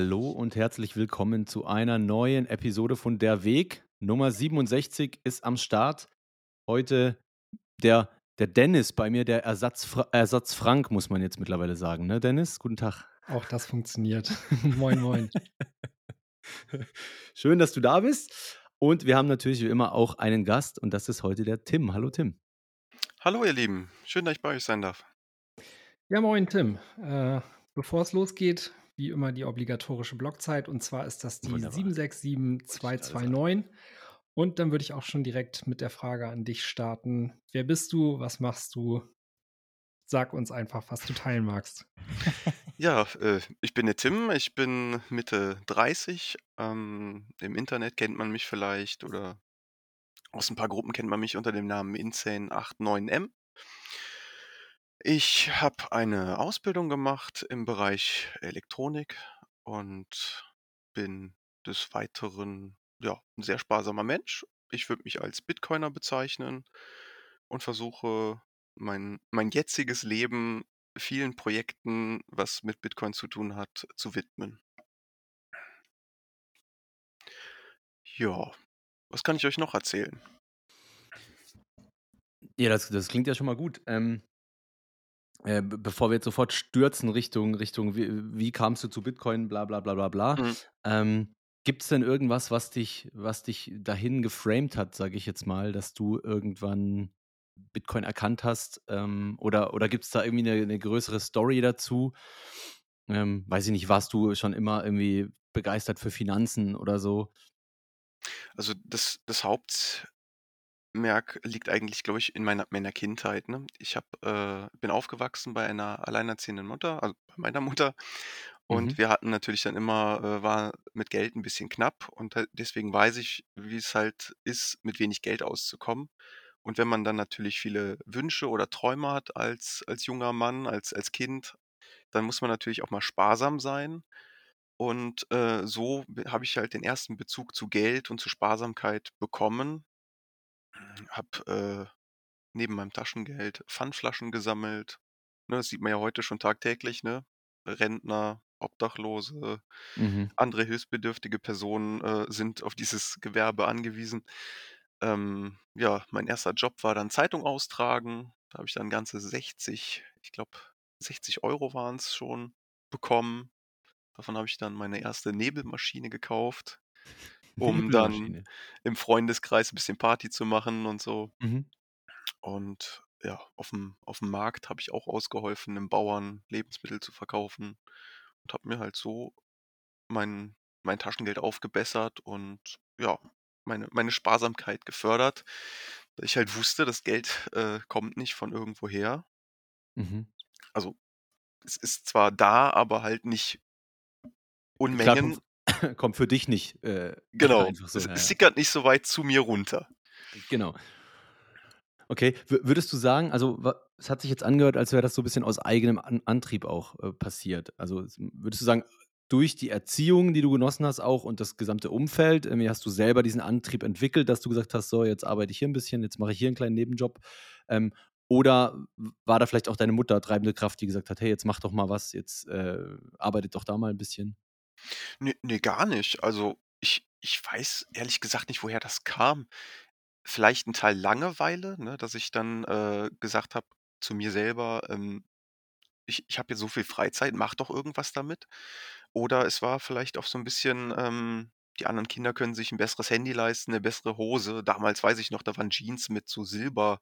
Hallo und herzlich willkommen zu einer neuen Episode von Der Weg. Nummer 67 ist am Start. Heute der, der Dennis bei mir, der Ersatz, Ersatz Frank, muss man jetzt mittlerweile sagen, ne, Dennis? Guten Tag. Auch das funktioniert. moin, moin. Schön, dass du da bist. Und wir haben natürlich wie immer auch einen Gast und das ist heute der Tim. Hallo Tim. Hallo ihr Lieben, schön, dass ich bei euch sein darf. Ja, moin Tim. Äh, bevor es losgeht, wie immer die obligatorische Blockzeit und zwar ist das die Wunderbar. 767229. Und dann würde ich auch schon direkt mit der Frage an dich starten. Wer bist du? Was machst du? Sag uns einfach, was du teilen magst. Ja, äh, ich bin der Tim, ich bin Mitte 30. Ähm, Im Internet kennt man mich vielleicht oder aus ein paar Gruppen kennt man mich unter dem Namen Insane89M. Ich habe eine Ausbildung gemacht im Bereich Elektronik und bin des Weiteren ja, ein sehr sparsamer Mensch. Ich würde mich als Bitcoiner bezeichnen und versuche mein, mein jetziges Leben vielen Projekten, was mit Bitcoin zu tun hat, zu widmen. Ja, was kann ich euch noch erzählen? Ja, das, das klingt ja schon mal gut. Ähm, äh, bevor wir jetzt sofort stürzen Richtung, Richtung wie, wie kamst du zu Bitcoin, bla bla bla bla bla. Mhm. Ähm, Gibt es denn irgendwas, was dich, was dich dahin geframed hat, sage ich jetzt mal, dass du irgendwann Bitcoin erkannt hast? Ähm, oder oder gibt es da irgendwie eine, eine, größere Story dazu? Ähm, weiß ich nicht, warst du schon immer irgendwie begeistert für Finanzen oder so? Also das, das Hauptmerk liegt eigentlich, glaube ich, in meiner, meiner Kindheit. Ne? Ich hab, äh, bin aufgewachsen bei einer alleinerziehenden Mutter, also bei meiner Mutter. Und Mhm. wir hatten natürlich dann immer, äh, war mit Geld ein bisschen knapp und halt deswegen weiß ich, wie es halt ist, mit wenig Geld auszukommen. Und wenn man dann natürlich viele Wünsche oder Träume hat als, als junger Mann, als, als Kind, dann muss man natürlich auch mal sparsam sein. Und äh, so habe ich halt den ersten Bezug zu Geld und zu Sparsamkeit bekommen. Hab äh, neben meinem Taschengeld Pfandflaschen gesammelt. Ne, das sieht man ja heute schon tagtäglich, ne? Rentner, Obdachlose, Mhm. andere hilfsbedürftige Personen äh, sind auf dieses Gewerbe angewiesen. Ähm, ja, mein erster Job war dann Zeitung austragen. Da habe ich dann ganze 60, ich glaube 60 Euro waren es schon, bekommen. Davon habe ich dann meine erste Nebelmaschine gekauft, um dann im Freundeskreis ein bisschen Party zu machen und so. Mhm. Und ja, auf dem, auf dem Markt habe ich auch ausgeholfen, einem Bauern Lebensmittel zu verkaufen und habe mir halt so mein, mein Taschengeld aufgebessert und ja, meine, meine Sparsamkeit gefördert. Ich halt wusste, das Geld äh, kommt nicht von irgendwoher. Mhm. Also es ist zwar da, aber halt nicht Klar, Unmengen. kommt, kommt für dich nicht äh, Genau, so. es, Ja, sickert nicht so weit zu mir runter. Genau. Okay, w würdest du sagen, also es hat sich jetzt angehört, als wäre das so ein bisschen aus eigenem An Antrieb auch äh, passiert. Also würdest du sagen, durch die Erziehung, die du genossen hast auch und das gesamte Umfeld, ähm, hast du selber diesen Antrieb entwickelt, dass du gesagt hast, so jetzt arbeite ich hier ein bisschen, jetzt mache ich hier einen kleinen Nebenjob. Ähm, oder war da vielleicht auch deine Mutter treibende Kraft, die gesagt hat, hey, jetzt mach doch mal was, jetzt äh, arbeitet doch da mal ein bisschen. Nee, nee, gar nicht. Also ich, ich weiß ehrlich gesagt nicht, woher das kam. Vielleicht ein Teil Langeweile, ne, dass ich dann äh, gesagt habe zu mir selber, ähm, ich, ich habe jetzt so viel Freizeit, mach doch irgendwas damit. Oder es war vielleicht auch so ein bisschen, ähm, die anderen Kinder können sich ein besseres Handy leisten, eine bessere Hose. Damals weiß ich noch, da waren Jeans mit so Silber,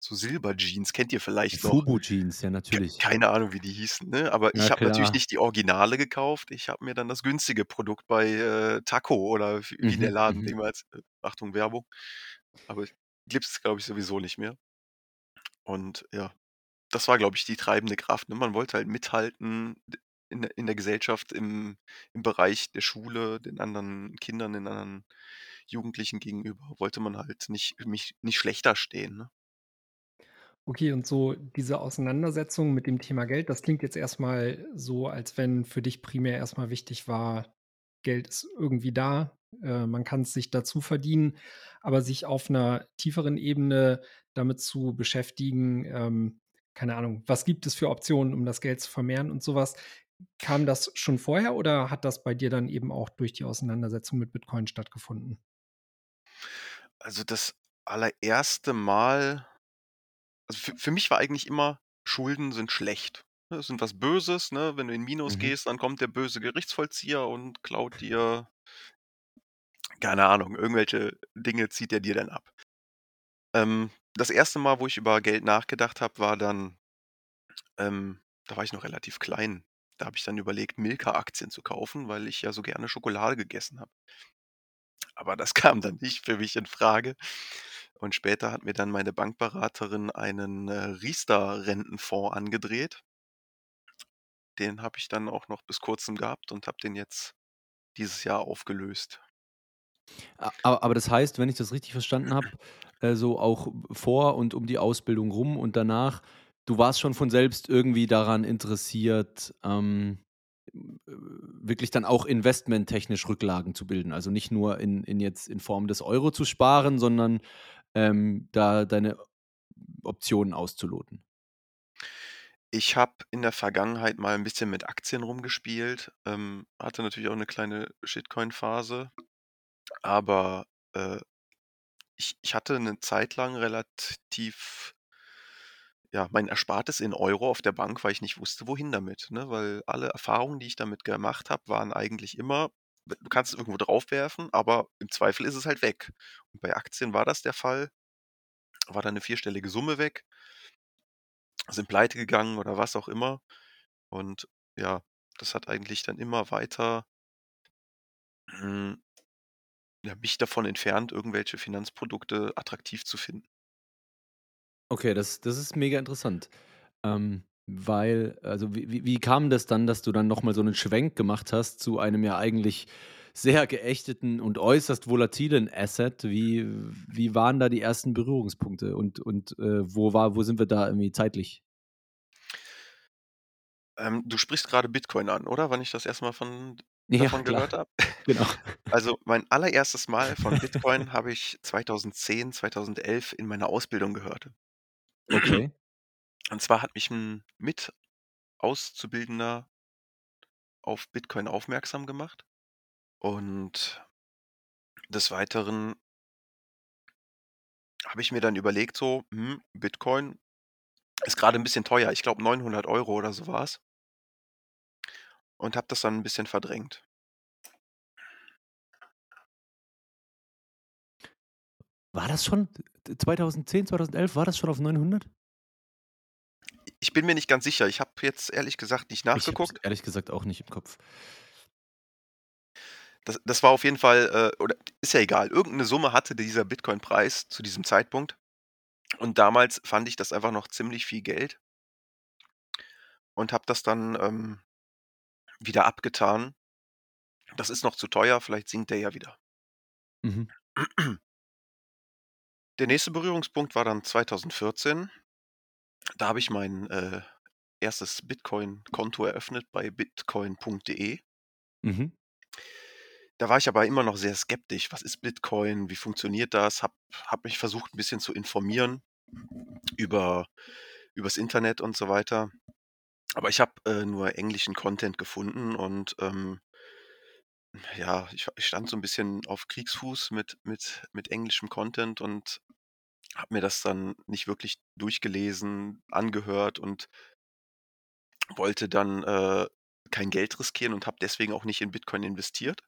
so Silber-Jeans, kennt ihr vielleicht noch? Fubu-Jeans, ja, natürlich. keine Ahnung, wie die hießen, ne? Aber Ja, ich habe natürlich nicht die Originale gekauft. Ich habe mir dann das günstige Produkt bei, äh, Taco oder wie der Mhm, Laden mhm. damals äh, Achtung, Werbung. Aber gibt's, glaube ich, sowieso nicht mehr. Und ja, das war, glaube ich, die treibende Kraft, ne? Man wollte halt mithalten in der in der Gesellschaft, im im Bereich der Schule, den anderen Kindern, den anderen Jugendlichen gegenüber wollte man halt nicht mich nicht schlechter stehen, ne? Okay, und so diese Auseinandersetzung mit dem Thema Geld, das klingt jetzt erstmal so, als wenn für dich primär erstmal wichtig war, Geld ist irgendwie da, äh, man kann es sich dazu verdienen, aber sich auf einer tieferen Ebene damit zu beschäftigen, ähm, keine Ahnung, was gibt es für Optionen, um das Geld zu vermehren und sowas? Kam das schon vorher oder hat das bei dir dann eben auch durch die Auseinandersetzung mit Bitcoin stattgefunden? Also, das allererste Mal also, für für mich war eigentlich immer, Schulden sind schlecht, ne, sind was Böses, ne? Wenn du in Minus Mhm. gehst, dann kommt der böse Gerichtsvollzieher und klaut dir keine Ahnung, irgendwelche Dinge zieht er dir dann ab. Ähm, das erste Mal, wo ich über Geld nachgedacht habe, war dann ähm, da war ich noch relativ klein. Da habe ich dann überlegt, Milka-Aktien zu kaufen, weil ich ja so gerne Schokolade gegessen habe. Aber das kam dann nicht für mich in Frage. Und später hat mir dann meine Bankberaterin einen, äh, Riester-Rentenfonds angedreht. Den habe ich dann auch noch bis Kurzem gehabt und habe den jetzt dieses Jahr aufgelöst. A a aber das heißt, wenn ich das richtig verstanden habe, äh, so auch vor und um die Ausbildung rum und danach, du warst schon von selbst irgendwie daran interessiert, ähm, äh, wirklich dann auch investmenttechnisch Rücklagen zu bilden. Also nicht nur in in jetzt in Form des Euro zu sparen, sondern, ähm, da deine Optionen auszuloten. Ich habe in der Vergangenheit mal ein bisschen mit Aktien rumgespielt, ähm, hatte natürlich auch eine kleine Shitcoin-Phase, aber, äh, ich ich hatte eine Zeit lang relativ ja, mein Erspartes in Euro auf der Bank, weil ich nicht wusste, wohin damit, ne? Weil alle Erfahrungen, die ich damit gemacht habe, waren eigentlich immer, du kannst es irgendwo draufwerfen, aber im Zweifel ist es halt weg. Und bei Aktien war das der Fall, war dann eine vierstellige Summe weg, sind pleite gegangen oder was auch immer. Und ja, das hat eigentlich dann immer weiter, hm, ja, mich davon entfernt, irgendwelche Finanzprodukte attraktiv zu finden. Okay, das das ist mega interessant. Ähm, weil also, wie wie kam das dann, dass du dann noch mal so einen Schwenk gemacht hast zu einem ja eigentlich sehr geächteten und äußerst volatilen Asset? Wie wie waren da die ersten Berührungspunkte und und, äh, wo war wo sind wir da irgendwie zeitlich? Ähm, du sprichst gerade Bitcoin an, oder? Wann ich das erste Mal von Ja, davon gehört habe? genau. Also, mein allererstes Mal von Bitcoin habe ich 2010, 2011 in meiner Ausbildung gehört. Okay. Und zwar hat mich 'n Mit-Auszubildender auf Bitcoin aufmerksam gemacht und des Weiteren habe ich mir dann überlegt so: „Hm, Bitcoin ist grade 'n bisschen teuer.“ Ich glaube 900 Euro oder so war's und habe das dann 'n bisschen verdrängt. War das schon 2010, 2011 war das schon auf 900? Ich bin mir nicht ganz sicher. Ich habe jetzt ehrlich gesagt nicht Ich nachgeguckt. ehrlich gesagt auch nicht im Kopf. Das das war auf jeden Fall, äh oder ist ja egal. Irgend 'ne Summe hatte dieser Bitcoin-Preis zu diesem Zeitpunkt. Und damals fand ich das einfach noch ziemlich viel Geld und habe das dann, ähm, wieder abgetan. Das ist noch zu teuer, vielleicht sinkt der ja wieder. Mhm. Der nächste Berührungspunkt war dann 2014. Da habe ich mein, äh, 1. Bitcoin-Konto eröffnet bei bitcoin.de. Mhm. Da war ich aber immer noch sehr skeptisch. Was ist Bitcoin? Wie funktioniert das? Habe habe mich versucht, 'n bisschen zu informieren über übers Internet und so weiter. Aber ich habe, äh, nur englischen Content gefunden und, ähm ja, ich ich stand so 'n bisschen auf Kriegsfuß mit mit mit englischem Content und habe mir das dann nicht wirklich durchgelesen, angehört und wollte dann, äh, kein Geld riskieren und habe deswegen auch nicht in Bitcoin investiert.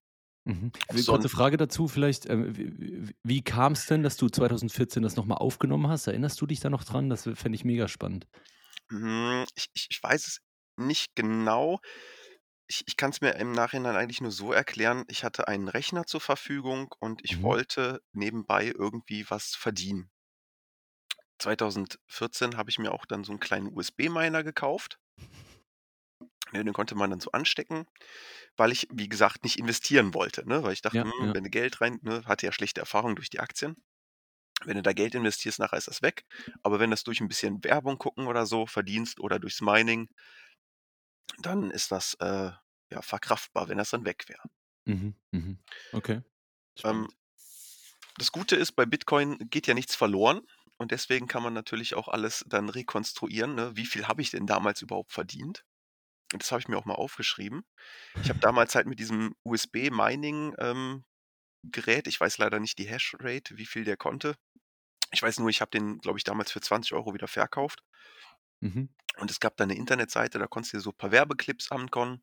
Mhm. Kurze Frage dazu vielleicht, ähm, wie wie wie kam's denn, dass du 2014 das noch mal aufgenommen hast? Erinnerst du dich da noch dran? Das, äh, fände ich mega spannend. Hm, ich ich ich weiß es nicht genau. Ich ich kann's mir im Nachhinein eigentlich nur so erklären, ich hatte einen Rechner zur Verfügung und ich Mhm. wollte nebenbei irgendwie was verdienen. 2014 habe ich mir auch dann so 'n kleinen USB-Miner gekauft. Ne, den konnte man dann so anstecken, weil ich, wie gesagt, nicht investieren wollte, ne? Weil ich dachte: Ja, „Hm, ja. wenn du Geld rein“ ne, hatte ja schlechte Erfahrungen durch die Aktien. Wenn du da Geld investierst, nachher ist das weg. Aber wenn du das durch ein bisschen Werbung gucken oder so verdienst oder durchs Mining, dann ist das, äh, ja, verkraftbar, wenn das dann weg wäre. Mhm, mhm. Okay. Ähm, das Gute ist, bei Bitcoin geht ja nichts verloren und deswegen kann man natürlich auch alles dann rekonstruieren, ne? Wie viel habe ich denn damals überhaupt verdient? Und das habe ich mir auch mal aufgeschrieben. Ich habe damals halt mit diesem USB-Mining, ähm, ich weiß leider nicht die Hashrate, wie viel der konnte. Ich weiß nur, ich habe den, glaube ich, damals für 20 Euro wieder verkauft. Mhm. Und es gab da 'ne Internetseite, da konntest du dir so paar Werbeclips ankon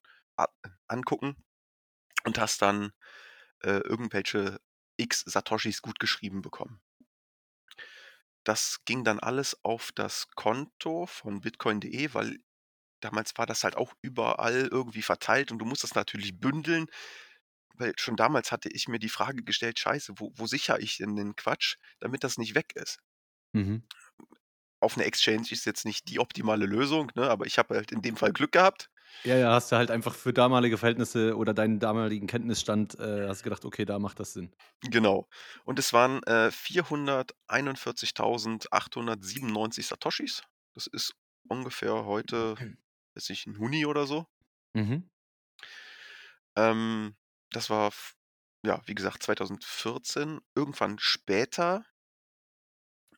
angucken und hast dann, äh, irgendwelche X Satoshis gutgeschrieben bekommen. Das ging dann alles auf das Konto von bitcoin.de, weil damals war das halt auch überall irgendwie verteilt und du musst das natürlich bündeln, weil schon damals hatte ich mir die Frage gestellt: „Scheiße, wo wo sichere ich denn den Quatsch, damit das nicht weg ist?“ Mhm. Auf 'ne Exchange ist jetzt nicht die optimale Lösung, ne, aber ich habe halt in dem Fall Glück gehabt. Ja, ja, hast du halt einfach für damalige Verhältnisse oder deinen damaligen Kenntnisstand, äh, hast gedacht: „Okay, da macht das Sinn.“ Genau. Und es waren, äh, 441.897 Satoshis. Das ist ungefähr heute, weiß nicht, 'n Huni oder so. Mhm. Ähm, das war ja, wie gesagt, 2014. Irgendwann später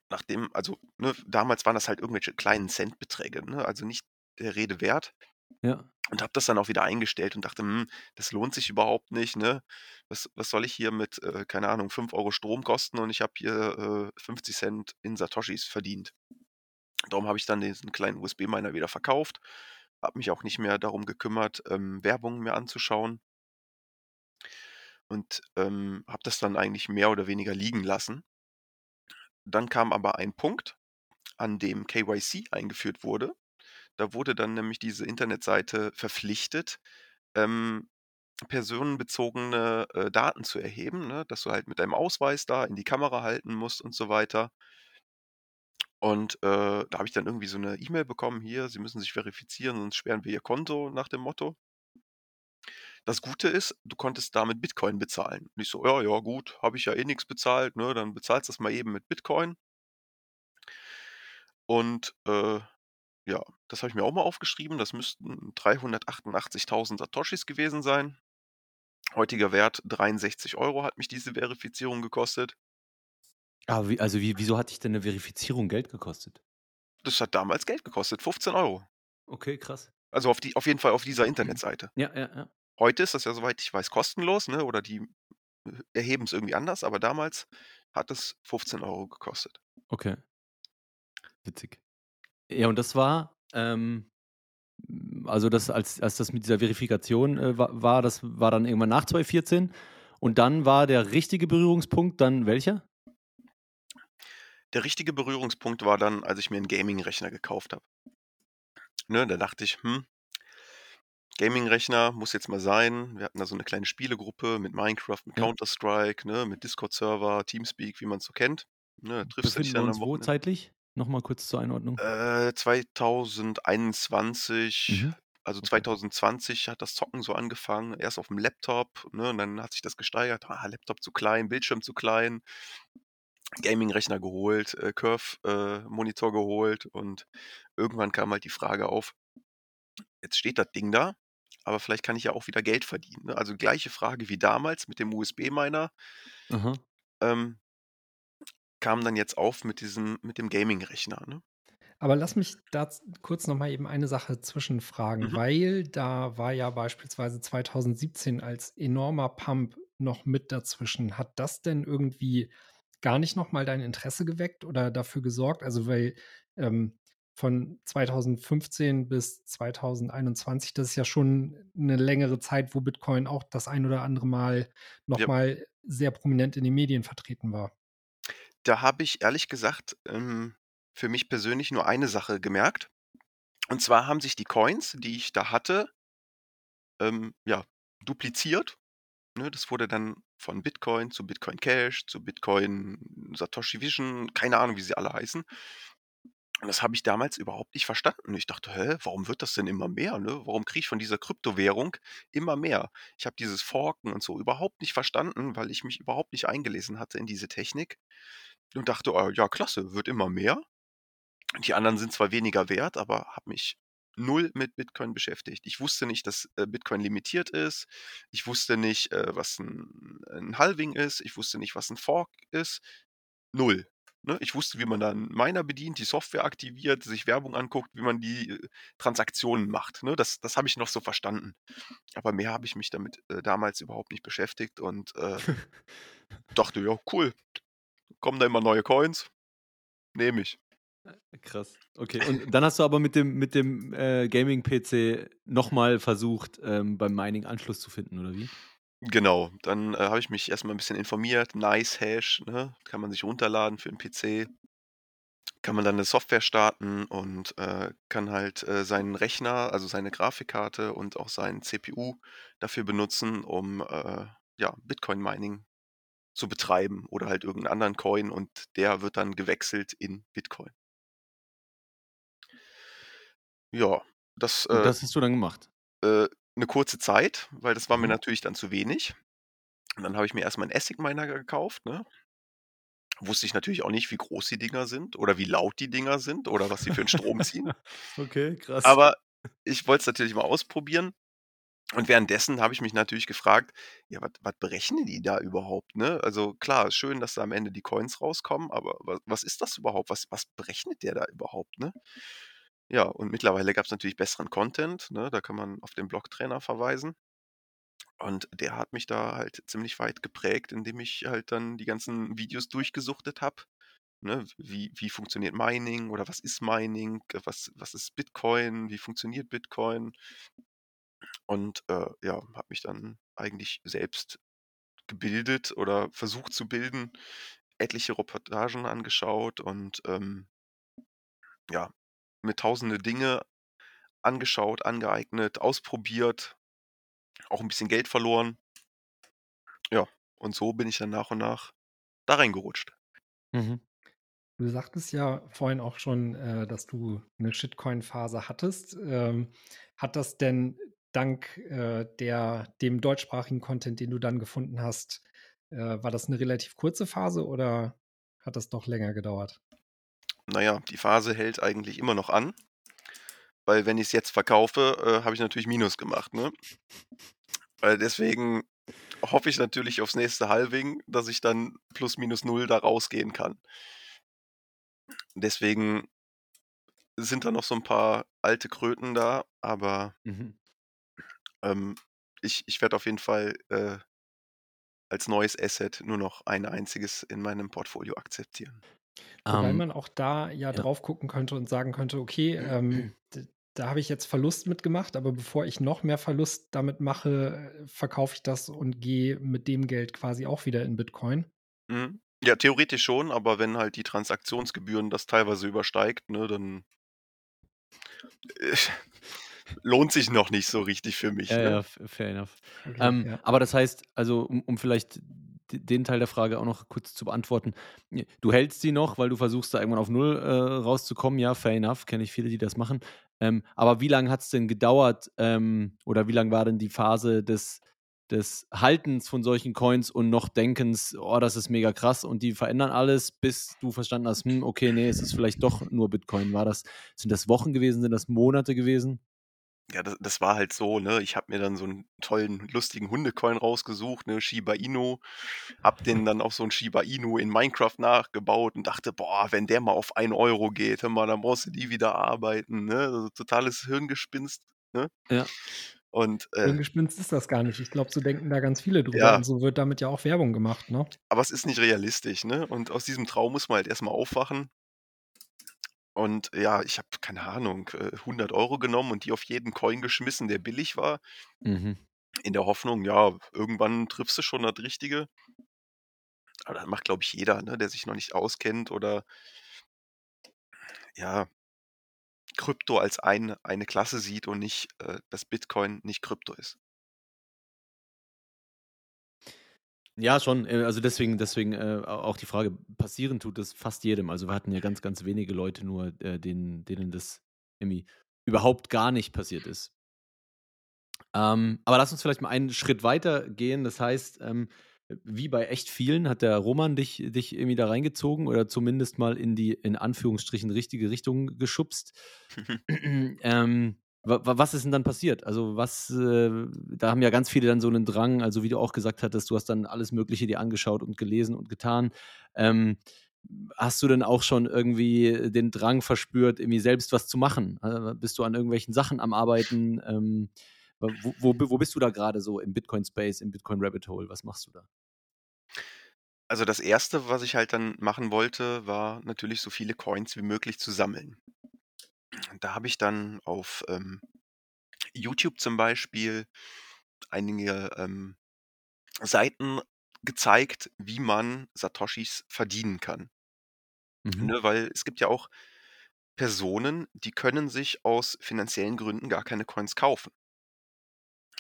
nachdem also, ne, damals waren das halt irgendwelche kleinen Centbeträge, ne, also nicht der Rede wert. Ja. Und habe das dann auch wieder eingestellt und dachte: „Hm, das lohnt sich überhaupt nicht, ne? Was was soll ich hier mit, äh, keine Ahnung, 5 Euro Stromkosten und ich habe hier, äh, 50 Cent in Satoshis verdient.“ Darum habe ich dann diesen kleinen USB-Miner wieder verkauft, habe mich auch nicht mehr darum gekümmert, ähm, Werbung mir anzuschauen. Und, ähm, habe das dann eigentlich mehr oder weniger liegen lassen. Dann kam aber ein Punkt, an dem KYC eingeführt wurde. Da wurde dann nämlich diese Internetseite verpflichtet, ähm, personenbezogene, äh, Daten zu erheben, ne, dass du halt mit deinem Ausweis da in die Kamera halten musst und so weiter. Und, äh, da habe ich dann irgendwie so 'ne E-Mail bekommen: „Hier, Sie müssen sich verifizieren, sonst sperren wir Ihr Konto“, nach dem Motto. Das Gute ist, du konntest da mit Bitcoin bezahlen. Und ich so: „Ja, ja, gut, habe ich ja eh nix bezahlt, ne, dann bezahlst du das mal eben mit Bitcoin.“ Und, äh, ja, das habe ich mir auch mal aufgeschrieben. Das müssten 388.000 Satoshis gewesen sein. Heutiger Wert 63 Euro hat mich diese Verifizierung gekostet. Ah, wie also, wie wieso hat dich denn 'ne Verifizierung Geld gekostet? Das hat damals Geld gekostet, 15 €. Okay, krass. Also, auf die auf jeden Fall auf dieser Internetseite. Ja, ja, ja. Heute ist das ja, soweit ich weiß, kostenlos, ne, oder die, äh, erheben's irgendwie anders, aber damals hat es 15 € gekostet. Okay. Witzig. Ja, und das war, ähm hm, also, das als als das mit dieser Verifikation, äh, wa war, das war dann irgendwann nach 2014 und dann war der richtige Berührungspunkt dann welcher? Der richtige Berührungspunkt war dann, als ich mir 'n Gaming-Rechner gekauft habe. Ne, da dachte ich: „Hm“ Gaming-Rechner muss jetzt mal sein. Wir hatten da so 'ne kleine Spielegruppe mit Minecraft, mit Ja. Counter-Strike, ne, mit Discord-Server, Teamspeak, wie man's so kennt, ne? Triffst du dich dann am wo Wochenende. zeitlich? Noch mal kurz zur Einordnung. Äh, 2021, Mhm. also, Okay. 2020 hat das Zocken so angefangen, erst auf'm Laptop, ne, und dann hat sich das gesteigert. Ah, Laptop zu klein, Bildschirm zu klein. Gaming-Rechner geholt, äh, Curve, äh, geholt und irgendwann kam halt die Frage auf: „Jetzt steht das Ding da, aber vielleicht kann ich ja auch wieder Geld verdienen“, ne? Also, gleiche Frage wie damals mit dem USB-Miner ähm kam dann jetzt auf mit diesem mit dem Gaming-Rechner, ne? Aber lass mich da kurz noch mal eben eine Sache zwischenfragen, Mhm. weil da war ja beispielsweise 2017 als enormer Pump noch mit dazwischen. Hat das denn irgendwie gar nicht noch mal dein Interesse geweckt oder dafür gesorgt? Also, weil, ähm, von 2015 bis 2021, das ist ja schon 'ne längere Zeit, wo Bitcoin auch das ein oder andere Mal noch Ja. mal sehr prominent in den Medien vertreten war. Da habe ich ehrlich gesagt, ähm, für mich persönlich nur eine Sache gemerkt. Und zwar haben sich die Coins, die ich da hatte ähm, ja, dupliziert, ne? Das wurde dann von Bitcoin zu Bitcoin Cash, zu Bitcoin Satoshi Vision, keine Ahnung, wie sie alle heißen. Und das habe ich damals überhaupt nicht verstanden. Ich dachte: „Hä, warum wird das denn immer mehr, ne? Warum kriege ich von dieser Kryptowährung immer mehr?“ Ich habe dieses Forken und so überhaupt nicht verstanden, weil ich mich überhaupt nicht eingelesen hatte in diese Technik. Und dachte: „Oh ja, klasse, wird immer mehr.“ Die anderen sind zwar weniger wert, aber habe mich null mit Bitcoin beschäftigt. Ich wusste nicht, dass, äh, Bitcoin limitiert ist. Ich wusste nicht, äh, was ein 'n Halving ist. Ich wusste nicht, was ein Fork ist. Null, ne? Ich wusste, wie man da 'n Miner bedient, die Software aktiviert, sich Werbung anguckt, wie man die, Transaktionen macht, ne? Das das habe ich noch so verstanden. Aber mehr habe ich mich damit, damals überhaupt nicht beschäftigt und, äh, dachte: „Ja, cool. Kommen da immer neue Coins. Nehme ich.“ Äh, krass. Okay, und dann hast du aber mit dem mit dem, äh, Gaming-PC noch mal versucht, ähm, beim Mining Anschluss zu finden, oder wie? Genau, dann, äh, habe ich mich erst mal 'n bisschen informiert. NiceHash, ne, kann man sich runterladen für 'n PC. Kann man dann 'ne Software starten und, äh, kann halt, äh, seinen Rechner, also seine Grafikkarte und auch seinen CPU dafür benutzen, um, äh, ja, Bitcoin-Mining zu betreiben oder halt irgend 'n anderen Coin und der wird dann gewechselt in Bitcoin. Ja, das, äh das hast du dann gemacht? äh, 'ne kurze Zeit, weil das war mir Mhm. natürlich dann zu wenig. Und dann habe ich mir erst mal 'n ASIC-Miner gekauft, ne? Wusste ich natürlich auch nicht, wie groß die Dinger sind oder wie laut die Dinger sind oder was sie für 'n Strom ziehen. Okay, krass. Aber ich wollte es natürlich mal ausprobieren. Und währenddessen habe ich mich natürlich gefragt: „Ja, was was berechnen die da überhaupt“, ne? Also klar, schön, dass da am Ende die Coins rauskommen, aber wa was ist das überhaupt? Was was berechnet der da überhaupt, ne? Ja, und mittlerweile gab's natürlich besseren Content, ne? Da kann man auf den Blocktrainer verweisen. Und der hat mich da halt ziemlich weit geprägt, indem ich halt dann die ganzen Videos durchgesuchtet habe, ne? Wie wie funktioniert Mining oder was ist Mining? Was was ist Bitcoin? Wie funktioniert Bitcoin? Und, äh, ja, habe mich dann eigentlich selbst gebildet oder versucht zu bilden, etliche Reportagen angeschaut und, ähm ja, mir tausende Dinge angeschaut, angeeignet, ausprobiert, auch 'n bisschen Geld verloren. Ja, und so bin ich dann nach und nach da reingerutscht. Mhm. Du sagtest ja vorhin auch schon, äh, dass du 'ne Shitcoin-Phase hattest. Ähm, hat das denn dank, äh, der dem deutschsprachigen Content, den du dann gefunden hast äh, war das 'ne relativ kurze Phase oder hat das doch länger gedauert? Na ja, die Phase hält eigentlich immer noch an. Weil wenn ich's jetzt verkaufe, äh, habe ich natürlich Minus gemacht, ne? Deswegen hoffe ich natürlich aufs nächste Halving, dass ich dann plus minus null da rausgehen kann. Deswegen sind da noch so 'n paar alte Kröten da, aber Mhm. Ähm, ich ich werde auf jeden Fall, äh als neues Asset nur noch ein einziges in meinem Portfolio akzeptieren. Wobei Ähm, man auch da ja ja. drauf gucken könnte und sagen könnte: „Okay, ähm, da habe ich jetzt Verlust mit gemacht, aber bevor ich noch mehr Verlust damit mache, äh, verkaufe ich das und gehe mit dem Geld quasi auch wieder in Bitcoin.“ Mhm. Ja, theoretisch schon, aber wenn halt die Transaktionsgebühren das teilweise übersteigt, ne, dann äh, lohnt sich noch nicht so richtig für mich, Ja, ne? ja, fair enough. Okay, Ähm, ja. aber das heißt, also, um um vielleicht den Teil der Frage auch noch kurz zu beantworten. Du hältst sie noch, weil du versuchst, da irgendwann auf null, äh, rauszukommen. Ja, fair enough, kenne ich viele, die das machen. Ähm, aber wie lang hat's denn gedauert, ähm, oder wie lang war denn die Phase des des Haltens von solchen Coins und noch Denkens: „Oh, das ist mega krass und die verändern alles“, bis du verstanden hast: „Hm, okay, ne, es ist vielleicht doch nur Bitcoin.“ War das sind das Wochen gewesen? Sind das Monate gewesen? Ja, da das war halt so, ne? Ich habe mir dann so 'n tollen, lustigen Hundecoin rausgesucht, ne, Shiba Inu. Habe den dann auf so 'n Shiba Inu in Minecraft nachgebaut und dachte: „Boah, wenn der mal auf 1 € geht, hör mal, dann brauchst du nie wieder arbeiten“, ne? Also, totales Hirngespinst, ne? Ja. Und, äh Hirngespinst ist das gar nicht. Ich glaube, so denken da ganz viele drüber Ja. und so wird damit ja auch Werbung gemacht, ne? Aber es ist nicht realistisch, ne? Und aus diesem Traum muss man halt erst mal aufwachen. Und ja, ich habe, keine Ahnung, äh, 100 € genommen und die auf jeden Coin geschmissen, der billig war. Mhm. In der Hoffnung, ja, irgendwann triffst du schon das Richtige. Aber das macht, glaube ich, jeder, ne, der sich noch nicht auskennt oder ja Krypto als ein eine Klasse sieht und nicht, äh, dass Bitcoin nicht Krypto ist. Ja, schon. Äh, also deswegen deswegen, äh, auch die Frage, passieren tut das fast jedem. Also, wir hatten ja ganz, ganz wenige Leute nur, äh, denen denen das irgendwie überhaupt gar nicht passiert ist. Ähm, aber lass uns vielleicht mal einen Schritt weiter gehen. Das heißt, ähm wie bei echt vielen hat der Roman dich dich irgendwie da reingezogen oder zumindest mal in die, in Anführungsstrichen, richtige Richtung geschubst. Ähm, was ist denn dann passiert? Also, was, äh da haben ja ganz viele dann so 'nen Drang, also, wie du auch gesagt hattest, du hast dann alles Mögliche dir angeschaut und gelesen und getan. Ähm, hast du denn auch schon irgendwie den Drang verspürt, irgendwie selbst was zu machen? Äh, bist du an irgendwelchen Sachen am Arbeiten? Ähm, wo wo wo bist du da grade so im Bitcoin-Space, im Bitcoin-Rabbit-Hole? Was machst du da? Also, das Erste, was ich halt dann machen wollte, war natürlich so viele Coins wie möglich zu sammeln. Da habe ich dann auf, ähm, YouTube zum Beispiel einige, ähm, Seiten gezeigt, wie man Satoshis verdienen kann. Mhm. Ne, weil es gibt ja auch Personen, die können sich aus finanziellen Gründen gar keine Coins kaufen.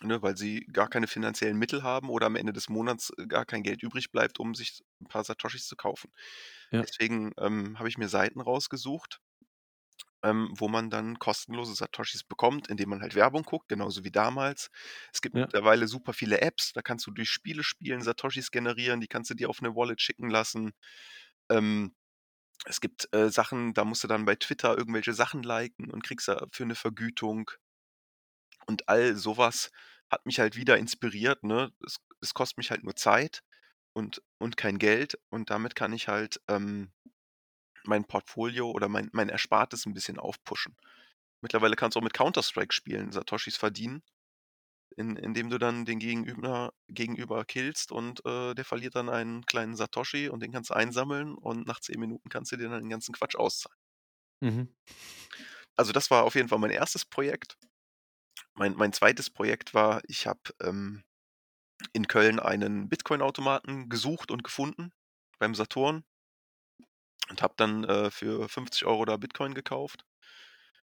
Ne, weil sie gar keine finanziellen Mittel haben oder am Ende des Monats, äh, gar kein Geld übrig bleibt, um sich 'n paar Satoshis zu kaufen. Ja. Deswegen, ähm, habe ich mir Seiten rausgesucht ähm, wo man dann kostenlose Satoshis bekommt, indem man halt Werbung guckt, genauso wie damals. Es gibt Ja. mittlerweile super viele Apps, da kannst du durch Spiele spielen, Satoshis generieren, die kannst du dir auf 'ne Wallet schicken lassen. Ähm, es gibt, äh, Sachen, da musst du dann bei Twitter irgendwelche Sachen liken und kriegst dafür 'ne Vergütung. Und all so was hat mich halt wieder inspiriert, ne? Es es kostet mich halt nur Zeit und und kein Geld und damit kann ich halt, ähm, mein Portfolio oder mein mein Erspartes 'n bisschen aufpushen. Mittlerweile kannst du auch mit Counter-Strike spielen, Satoshis verdienen, in indem du dann den Gegenüber Gegenüber killst und, äh, der verliert dann einen kleinen Satoshi und den kannst du einsammeln und nach 10 Minuten kannst du dir dann den ganzen Quatsch auszahlen. Mhm. Also, das war auf jeden Fall mein 1. Projekt. Mein mein 2. Projekt war, ich habe, ähm, in Köln einen Bitcoin-Automaten gesucht und gefunden beim Saturn und habe dann, äh, für 50 € da Bitcoin gekauft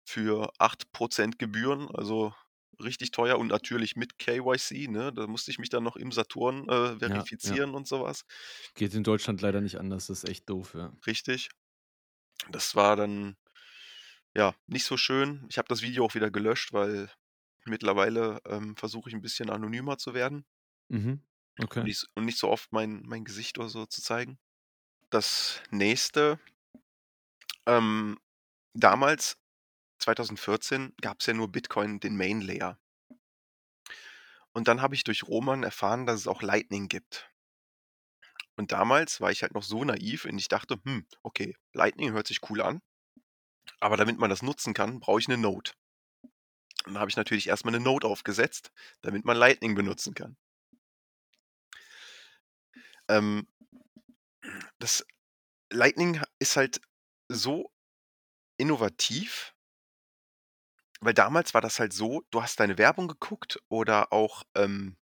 für 8 % Gebühren, also richtig teuer und natürlich mit KYC, ne? Da musste ich mich dann noch im Saturn, äh, Ja, ja. verifizieren und so was. Geht in Deutschland leider nicht anders, das ist echt doof, ja. Richtig. Das war dann, ja, nicht so schön. Ich habe das Video auch wieder gelöscht, weil mittlerweile, ähm, versuche ich 'n bisschen anonymer zu werden Mhm, und okay. nicht s und nicht so oft mein mein Gesicht oder so zu zeigen. Das Nächste ähm, damals, 2014, gab's ja nur Bitcoin, den Main Layer. Und dann habe ich durch Roman erfahren, dass es auch Lightning gibt. Und damals war ich halt noch so naiv und ich dachte: „Hm, okay, Lightning hört sich cool an, aber damit man das nutzen kann, brauche ich 'ne Node.“ Und dann habe ich natürlich erst mal 'ne Node aufgesetzt, damit man Lightning benutzen kann. Ähm das Lightning ist halt so innovativ weil damals war das halt so, du hast deine Werbung geguckt oder auch, ähm,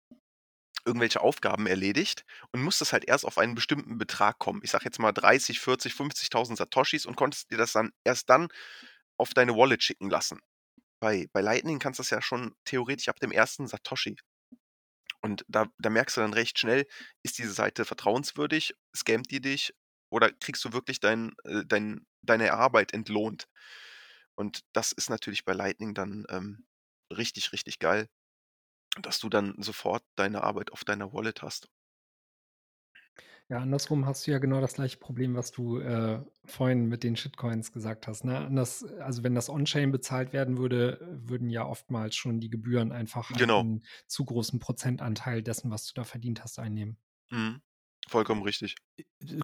irgendwelche Aufgaben erledigt und musstest halt erst auf einen bestimmten Betrag kommen. Ich sage jetzt mal 30, 40, 50.000 Satoshis und konntest dir das dann erst dann auf deine Wallet schicken lassen. Bei bei Lightning kannst du das ja schon theoretisch ab dem 1. Satoshi. Und da da merkst du dann recht schnell, ist diese Seite vertrauenswürdig, scammt die dich oder kriegst du wirklich dein äh, dein deine Arbeit entlohnt? Und das ist natürlich bei Lightning dann, ähm, richtig, richtig geil, dass du dann sofort deine Arbeit auf deiner Wallet hast. Ja, andersrum hast du ja genau das gleiche Problem, was du, äh, vorhin mit den Shitcoins gesagt hast, ne? Anders also, wenn das On-Chain bezahlt werden würde, würden ja oftmals schon die Gebühren einfach halt Genau. 'n zu großen Prozentanteil dessen, was du da verdient hast, einnehmen. Mhm. Vollkommen richtig.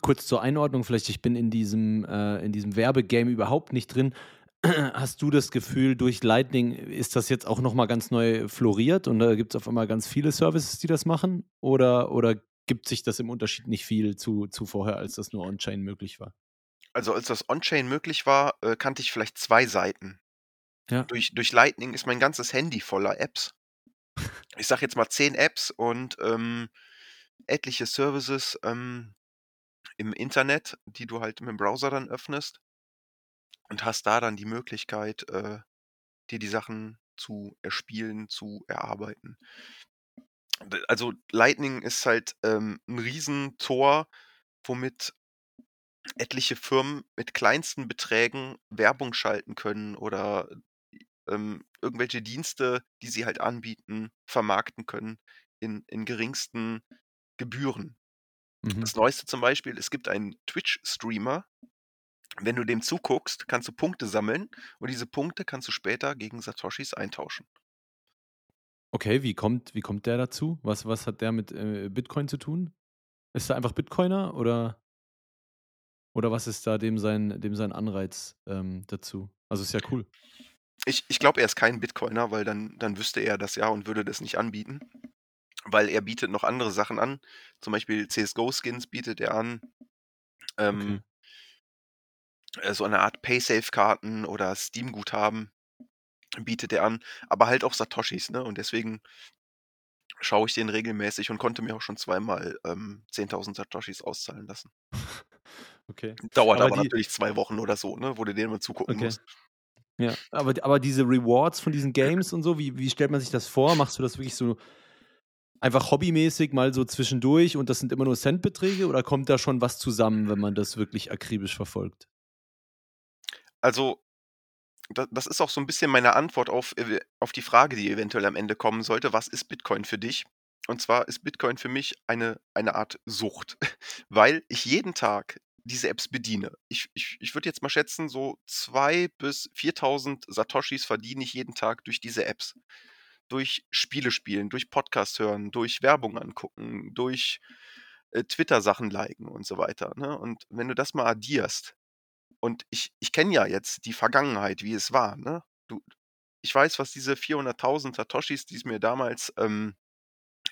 Kurz zur Einordnung vielleicht, ich bin in diesem äh, in diesem Werbegame überhaupt nicht drin. Hast du das Gefühl, durch Lightning ist das jetzt auch noch mal ganz neu floriert und da gibt's auf einmal ganz viele Services, die das machen? Oder oder gibt sich das im Unterschied nicht viel zu zu vorher, als das nur On-Chain möglich war? Also, als das On-Chain möglich war, äh, kannte ich vielleicht 2 Seiten. Ja. Durch durch Lightning ist mein ganzes Handy voller Apps. Ich sage jetzt mal 10 Apps und, ähm, etliche Services, ähm, im Internet, die du halt mit'm Browser dann öffnest und hast da dann die Möglichkeit, äh, dir die Sachen zu erspielen, zu erarbeiten. Also, Lightning ist halt, ähm, 'n Riesentor, womit etliche Firmen mit kleinsten Beträgen Werbung schalten können oder, ähm, irgendwelche Dienste, die sie halt anbieten, vermarkten können in in geringsten Gebühren. Mhm. Das Neueste zum Beispiel, es gibt einen Twitch-Streamer. Wenn du dem zuguckst, kannst du Punkte sammeln und diese Punkte kannst du später gegen Satoshis eintauschen. Okay, wie kommt, wie kommt der dazu? Was, was hat der mit äh, Bitcoin zu tun? Ist er einfach Bitcoiner oder, oder was ist da dem sein, dem sein Anreiz ähm, dazu? Also ist ja cool. Ich, ich glaube, er ist kein Bitcoiner, weil dann, dann wüsste er das ja und würde das nicht anbieten. Weil er bietet noch andere Sachen an. Zum Beispiel CSGO-Skins bietet er an. Ähm, äh, so eine Art Paysafe-Karten oder Steam-Guthaben bietet er an. Aber halt auch Satoshis, ne? Und deswegen schaue ich den regelmäßig und konnte mir auch schon zweimal ähm, 10.000 Satoshis auszahlen lassen. Okay. Dauert Aber aber, die- natürlich zwei Wochen oder so, ne? Wo du denen mal zugucken Okay. musst. Ja, aber, aber diese Rewards von diesen Games und so, wie, wie stellt man sich das vor? Machst du das wirklich so einfach hobbymäßig mal so zwischendurch und das sind immer nur Centbeträge oder kommt da schon was zusammen, wenn man das wirklich akribisch verfolgt? Also, das ist auch so ein bisschen meine Antwort auf, auf die Frage, die eventuell am Ende kommen sollte. Was ist Bitcoin für dich? Und zwar ist Bitcoin für mich eine, eine Art Sucht, weil ich jeden Tag diese Apps bediene. Ich, ich, ich würde jetzt mal schätzen, so 2.000 bis 4.000 Satoshis verdiene ich jeden Tag durch diese Apps. Durch Spiele spielen, durch Podcast hören, durch Werbung angucken, durch äh, Twitter-Sachen liken und so weiter. Ne? Und wenn du das mal addierst, und ich, ich kenne ja jetzt die Vergangenheit, wie es war. Ne? Du, ich weiß, was diese 400.000 Satoshis, die ich mir damals ähm,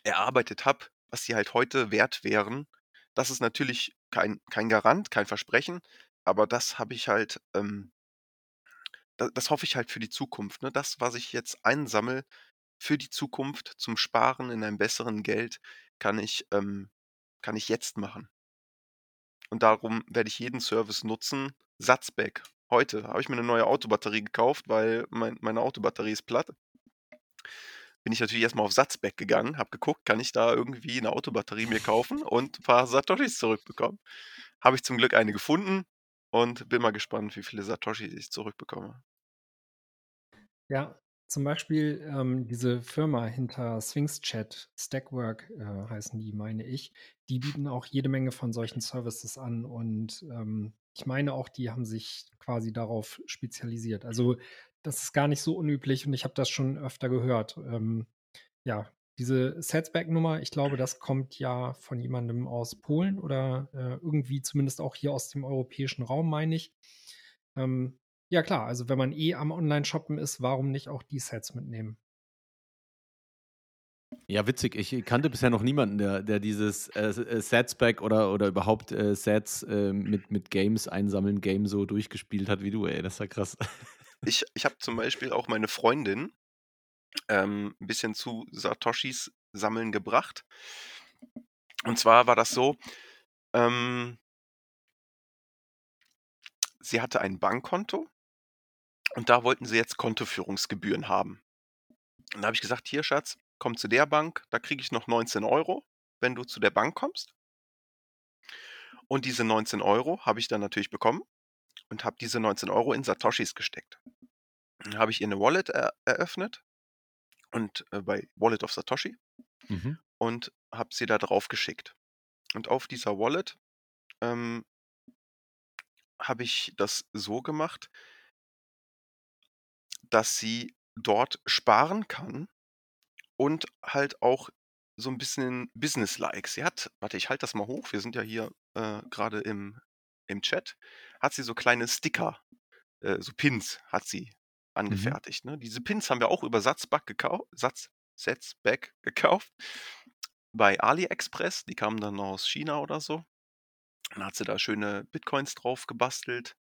erarbeitet habe, was die halt heute wert wären. Das ist natürlich kein, kein Garant, kein Versprechen, aber das habe ich halt, ähm, das, das hoffe ich halt für die Zukunft. Ne? Das, was ich jetzt einsammle für die Zukunft zum Sparen in einem besseren Geld, kann ich, ähm, kann ich jetzt machen. Und darum werde ich jeden Service nutzen. Satzback. Heute habe ich mir eine neue Autobatterie gekauft, weil mein, meine Autobatterie ist platt. Bin ich natürlich erstmal auf Satzback gegangen, habe geguckt, kann ich da irgendwie eine Autobatterie mir kaufen und ein paar Satoshis zurückbekommen. Habe ich zum Glück eine gefunden und bin mal gespannt, wie viele Satoshis ich zurückbekomme. Ja, zum Beispiel ähm, diese Firma hinter Sphinx Chat, Stackwork äh, heißen die, meine ich, die bieten auch jede Menge von solchen Services an und ähm, ich meine auch, die haben sich quasi darauf spezialisiert. Also das ist gar nicht so unüblich und ich habe das schon öfter gehört. Ähm, ja, diese Setsback-Nummer, ich glaube, das kommt ja von jemandem aus Polen oder äh, irgendwie zumindest auch hier aus dem europäischen Raum, meine ich. Ähm, ja, klar, also wenn man eh am Online-Shoppen ist, warum nicht auch die Sets mitnehmen? Ja, witzig. Ich kannte bisher noch niemanden, der, der dieses äh, äh, Satsback oder, oder überhaupt äh, Sets äh, mit, mit Games einsammeln, Game so durchgespielt hat wie du, ey. Das ist ja krass. Ich, ich habe zum Beispiel auch meine Freundin ähm, ein bisschen zu Satoshis sammeln gebracht. Und zwar war das so, ähm, sie hatte ein Bankkonto und da wollten sie jetzt Kontoführungsgebühren haben. Und da habe ich gesagt, hier Schatz, komm zu der Bank, da kriege ich noch 19 Euro, wenn du zu der Bank kommst. Und diese 19 Euro habe ich dann natürlich bekommen und habe diese 19 Euro in Satoshis gesteckt. Dann habe ich ihr eine Wallet er eröffnet und äh, bei Wallet of Satoshi Mhm. und habe sie da drauf geschickt. Und auf dieser Wallet ähm, habe ich das so gemacht, dass sie dort sparen kann und halt auch so ein bisschen business-like. Sie hat, warte, ich halte das mal hoch, wir sind ja hier äh, gerade im, im Chat, hat sie so kleine Sticker, äh, so Pins hat sie angefertigt. Ne? Diese Pins haben wir auch über Satzback gekauft, Satz, Satzback gekauft bei AliExpress. Die kamen dann aus China oder so. Dann hat sie da schöne Bitcoins drauf gebastelt.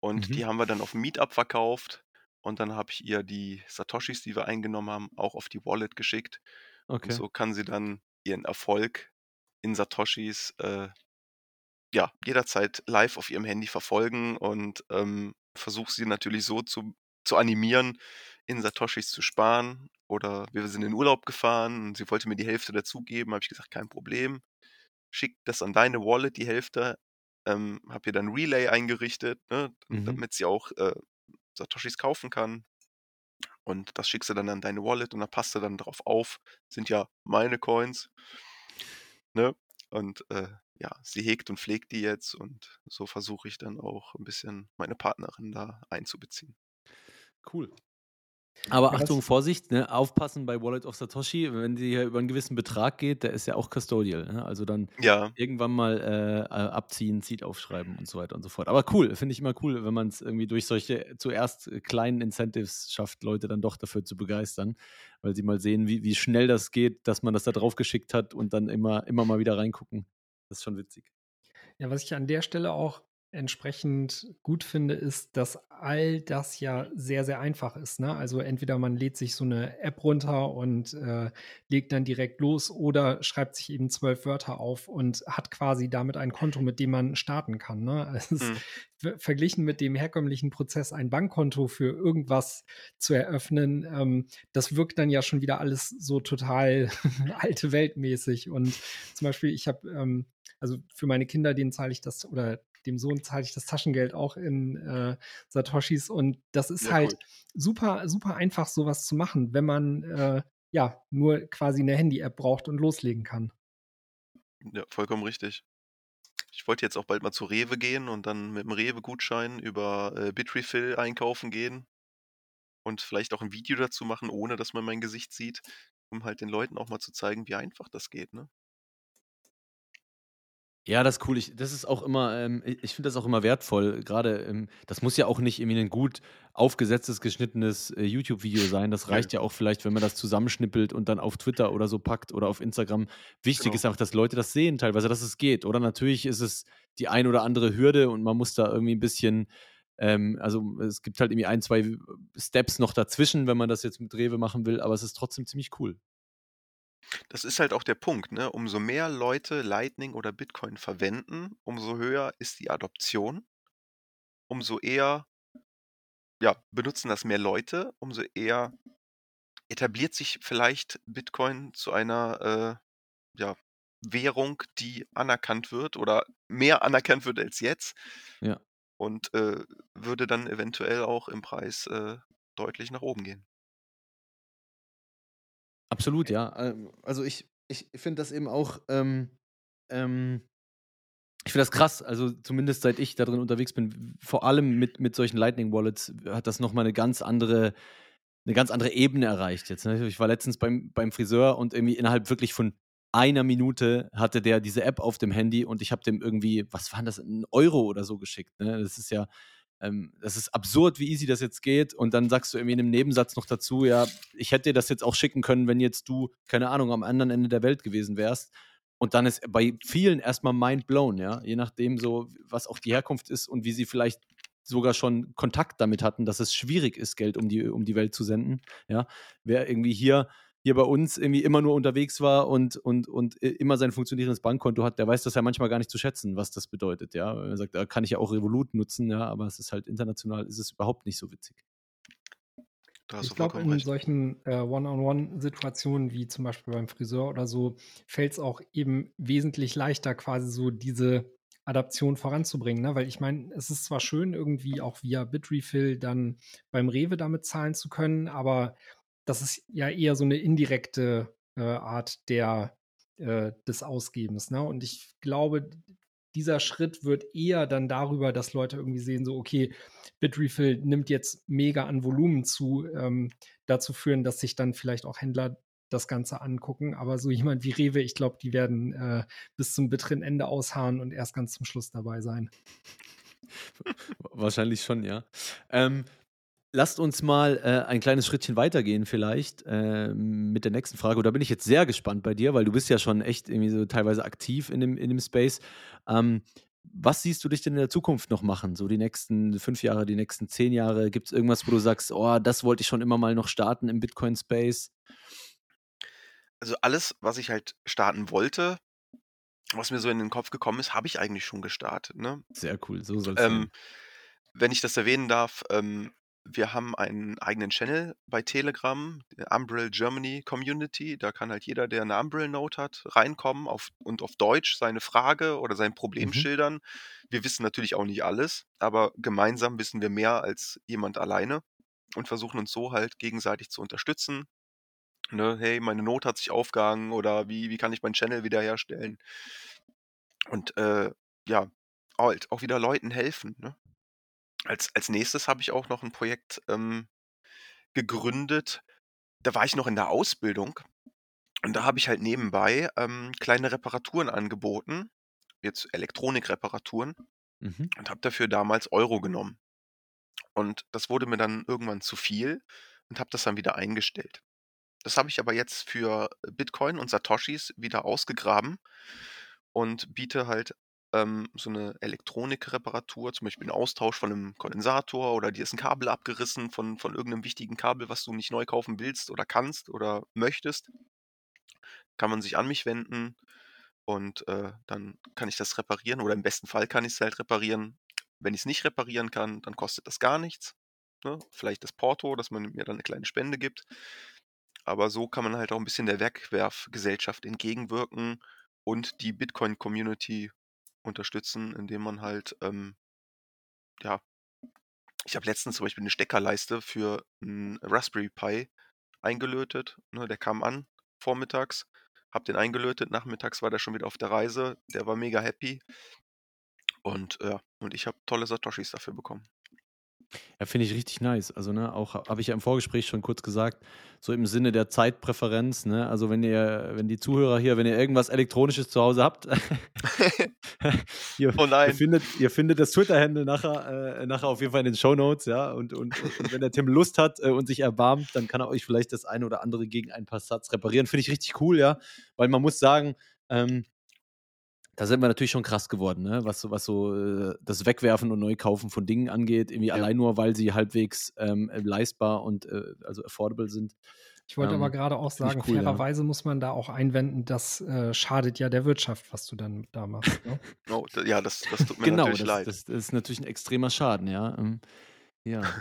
Und Mhm. die haben wir dann auf dem Meetup verkauft. Und dann habe ich ihr die Satoshis, die wir eingenommen haben, auch auf die Wallet geschickt. Und Okay. so kann sie dann ihren Erfolg in Satoshis äh, ja, jederzeit live auf ihrem Handy verfolgen und ähm, versuche sie natürlich so zu, zu animieren, in Satoshis zu sparen. Oder wir sind in den Urlaub gefahren und sie wollte mir die Hälfte dazugeben. Habe ich gesagt, kein Problem. Schick das an deine Wallet, die Hälfte. Ähm, habe ihr dann Relay eingerichtet, ne, Mhm. damit sie auch äh, Satoshis kaufen kann. Und das schickst du dann an deine Wallet und da passt du dann drauf auf. Sind ja meine Coins. Ne? Und äh, ja, sie hegt und pflegt die jetzt und so versuche ich dann auch ein bisschen meine Partnerin da einzubeziehen. Cool. Aber Ja, Achtung, Vorsicht, ne? aufpassen bei Wallet of Satoshi, wenn die hier über einen gewissen Betrag geht, der ist ja auch Custodial. Ne? Also dann Ja, irgendwann mal äh, äh, abziehen, Seed aufschreiben und so weiter und so fort. Aber cool, finde ich immer cool, wenn man es irgendwie durch solche zuerst äh, kleinen Incentives schafft, Leute dann doch dafür zu begeistern, weil sie mal sehen, wie, wie schnell das geht, dass man das da drauf geschickt hat und dann immer, immer mal wieder reingucken. Das ist schon witzig. Ja, was ich an der Stelle auch entsprechend gut finde, ist, dass all das ja sehr, sehr einfach ist. Ne? Also entweder man lädt sich so eine App runter und äh, legt dann direkt los oder schreibt sich eben zwölf Wörter auf und hat quasi damit ein Konto, mit dem man starten kann. Ne? Es ist Mhm. ver- verglichen mit dem herkömmlichen Prozess, ein Bankkonto für irgendwas zu eröffnen, ähm, das wirkt dann ja schon wieder alles so total alte Weltmäßig. Und zum Beispiel, ich habe ähm, also für meine Kinder, denen zahle ich das oder dem Sohn zahle ich das Taschengeld auch in äh, Satoshis und das ist Ja, halt cool. super, super einfach, sowas zu machen, wenn man äh, ja nur quasi eine Handy-App braucht und loslegen kann. ja, vollkommen richtig. Ich wollte jetzt auch bald mal zu Rewe gehen und dann mit dem Rewe-Gutschein über äh, Bitrefill einkaufen gehen und vielleicht auch ein Video dazu machen, ohne dass man mein Gesicht sieht, um halt den Leuten auch mal zu zeigen, wie einfach das geht. Ne? Ja, das ist cool. Ich, das ist auch immer, ähm, ich finde das auch immer wertvoll. Gerade, ähm, das muss ja auch nicht irgendwie ein gut aufgesetztes, geschnittenes äh, YouTube-Video sein. Das reicht ja auch vielleicht, wenn man das zusammenschnippelt und dann auf Twitter oder so packt oder auf Instagram. Wichtig Genau. ist auch, dass Leute das sehen, teilweise, dass es geht. Oder natürlich ist es die ein oder andere Hürde und man muss da irgendwie ein bisschen, ähm, also es gibt halt irgendwie ein, zwei Steps noch dazwischen, wenn man das jetzt mit Rewe machen will, aber es ist trotzdem ziemlich cool. Das ist halt auch der Punkt, ne? Umso mehr Leute Lightning oder Bitcoin verwenden, umso höher ist die Adoption. Umso eher ja, benutzen das mehr Leute, umso eher etabliert sich vielleicht Bitcoin zu einer äh, ja, Währung, die anerkannt wird oder mehr anerkannt wird als jetzt Ja. und äh, würde dann eventuell auch im Preis äh, deutlich nach oben gehen. Absolut, ja. Ähm, Also ich, ich finde das eben auch, ähm, ähm, ich finde das krass. Also zumindest seit ich da drin unterwegs bin, vor allem mit, mit solchen Lightning Wallets hat das nochmal eine ganz andere, eine ganz andere Ebene erreicht jetzt. Ne? Ich war letztens beim, beim Friseur und irgendwie innerhalb wirklich von einer Minute hatte der diese App auf dem Handy und ich habe dem irgendwie, was waren das, einen Euro oder so geschickt. Ne? Das ist ja, ähm, das ist absurd, wie easy das jetzt geht. Und dann sagst du irgendwie in einem Nebensatz noch dazu, ja, ich hätte dir das jetzt auch schicken können, wenn jetzt du, keine Ahnung, am anderen Ende der Welt gewesen wärst. Und dann ist bei vielen erstmal mind blown, ja, je nachdem so, was auch die Herkunft ist und wie sie vielleicht sogar schon Kontakt damit hatten, dass es schwierig ist, Geld um die, um die Welt zu senden. Ja, wer irgendwie hier, hier bei uns irgendwie immer nur unterwegs war und, und, und i- immer sein funktionierendes Bankkonto hat, der weiß das ja manchmal gar nicht zu schätzen, was das bedeutet. Ja, er sagt, da kann ich ja auch Revolut nutzen, ja, aber es ist halt international, ist es überhaupt nicht so witzig. Ich glaube, in recht. solchen äh, One-on-One-Situationen wie zum Beispiel beim Friseur oder so, fällt es auch eben wesentlich leichter, quasi so diese Adaption voranzubringen. Ne? Weil ich meine, es ist zwar schön, irgendwie auch via Bitrefill dann beim Rewe damit zahlen zu können, aber das ist ja eher so eine indirekte äh, Art der, äh, des Ausgebens. Ne? Und ich glaube, dieser Schritt wird eher dann darüber, dass Leute irgendwie sehen, so, okay, Bitrefill nimmt jetzt mega an Volumen zu, ähm, dazu führen, dass sich dann vielleicht auch Händler das Ganze angucken. Aber so jemand wie Rewe, ich glaube, die werden äh, bis zum bitteren Ende ausharren und erst ganz zum Schluss dabei sein. Wahrscheinlich schon, ja. Ähm, lasst uns mal äh, ein kleines Schrittchen weitergehen, vielleicht äh, mit der nächsten Frage. Und da bin ich jetzt sehr gespannt bei dir, weil du bist ja schon echt irgendwie so teilweise aktiv in dem, in dem Space. Ähm, was siehst du dich denn in der Zukunft noch machen? So die nächsten fünf Jahre, die nächsten zehn Jahre? Gibt es irgendwas, wo du sagst, oh, das wollte ich schon immer mal noch starten im Bitcoin-Space? Also alles, was ich halt starten wollte, was mir so in den Kopf gekommen ist, habe ich eigentlich schon gestartet. Ne? Sehr cool, so soll es Ähm, wenn ich das erwähnen darf, ähm, wir haben einen eigenen Channel bei Telegram, Umbrell Germany Community. Da kann halt jeder, der eine Umbrell Note hat, reinkommen auf, und auf Deutsch seine Frage oder sein Problem Mhm. schildern. Wir wissen natürlich auch nicht alles, aber gemeinsam wissen wir mehr als jemand alleine und versuchen uns so halt gegenseitig zu unterstützen. Ne, hey, meine Note hat sich aufgehangen oder wie, wie kann ich meinen Channel wiederherstellen? und, äh, ja, halt auch wieder Leuten helfen, ne? Als als Nächstes habe ich auch noch ein Projekt, ähm, gegründet. Da war ich noch in der Ausbildung und da habe ich halt nebenbei, ähm, kleine Reparaturen angeboten, jetzt Elektronikreparaturen Mhm. und habe dafür damals Euro genommen. Und das wurde mir dann irgendwann zu viel und habe das dann wieder eingestellt. Das habe ich aber jetzt für Bitcoin und Satoshis wieder ausgegraben und biete halt, ähm, so 'ne Elektronikreparatur, zum Beispiel 'n Austausch von 'nem Kondensator oder dir ist 'n Kabel abgerissen von von irgend 'nem wichtigen Kabel, was du nicht neu kaufen willst oder kannst oder möchtest. Kann man sich an mich wenden und, äh, dann kann ich das reparieren oder im besten Fall kann ich's halt reparieren. Wenn ich's nicht reparieren kann, dann kostet das gar nichts, ne? Vielleicht das Porto, dass man mir dann 'ne kleine Spende gibt. Aber so kann man halt auch 'n bisschen der Wegwerfgesellschaft entgegenwirken und die Bitcoin-Community unterstützen, indem man halt, ähm ja ich habe letztens zum Beispiel 'ne Steckerleiste für 'n Raspberry Pi eingelötet, ne? Der kam an vormittags, habe den eingelötet, nachmittags war der schon wieder auf der Reise. Der war mega happy. Und ja, und ich habe tolle Satoshis dafür bekommen. Ja, finde ich richtig nice. Also, ne, auch habe ich ja im Vorgespräch schon kurz gesagt, so im Sinne der Zeitpräferenz, ne? Also, wenn ihr wenn die Zuhörer hier wenn ihr irgendwas Elektronisches zu Hause habt, ihr Oh ihr findet ihr findet das Twitter-Handle nachher äh, nachher auf jeden Fall in den Shownotes, ja? Und und und wenn der Tim Lust hat, äh, und sich erbarmt, dann kann er euch vielleicht das eine oder andere gegen ein paar Sats reparieren. Finde ich richtig cool, ja? Weil man muss sagen, ähm da sind wir natürlich schon krass geworden, ne? Was so was so, äh, das Wegwerfen und Neukaufen von Dingen angeht, irgendwie Ja. allein nur, weil sie halbwegs, ähm, äh, leistbar und, äh, also affordable sind. Ich wollte aber Ähm, grade auch finde ich sagen, cool, ja. fairerweise muss man da auch einwenden, das, äh, schadet ja der Wirtschaft, was du dann da machst, ne? Oh, ja, das das tut mir Genau, natürlich das leid. das das ist natürlich 'n extremer Schaden, ja, ähm, ja.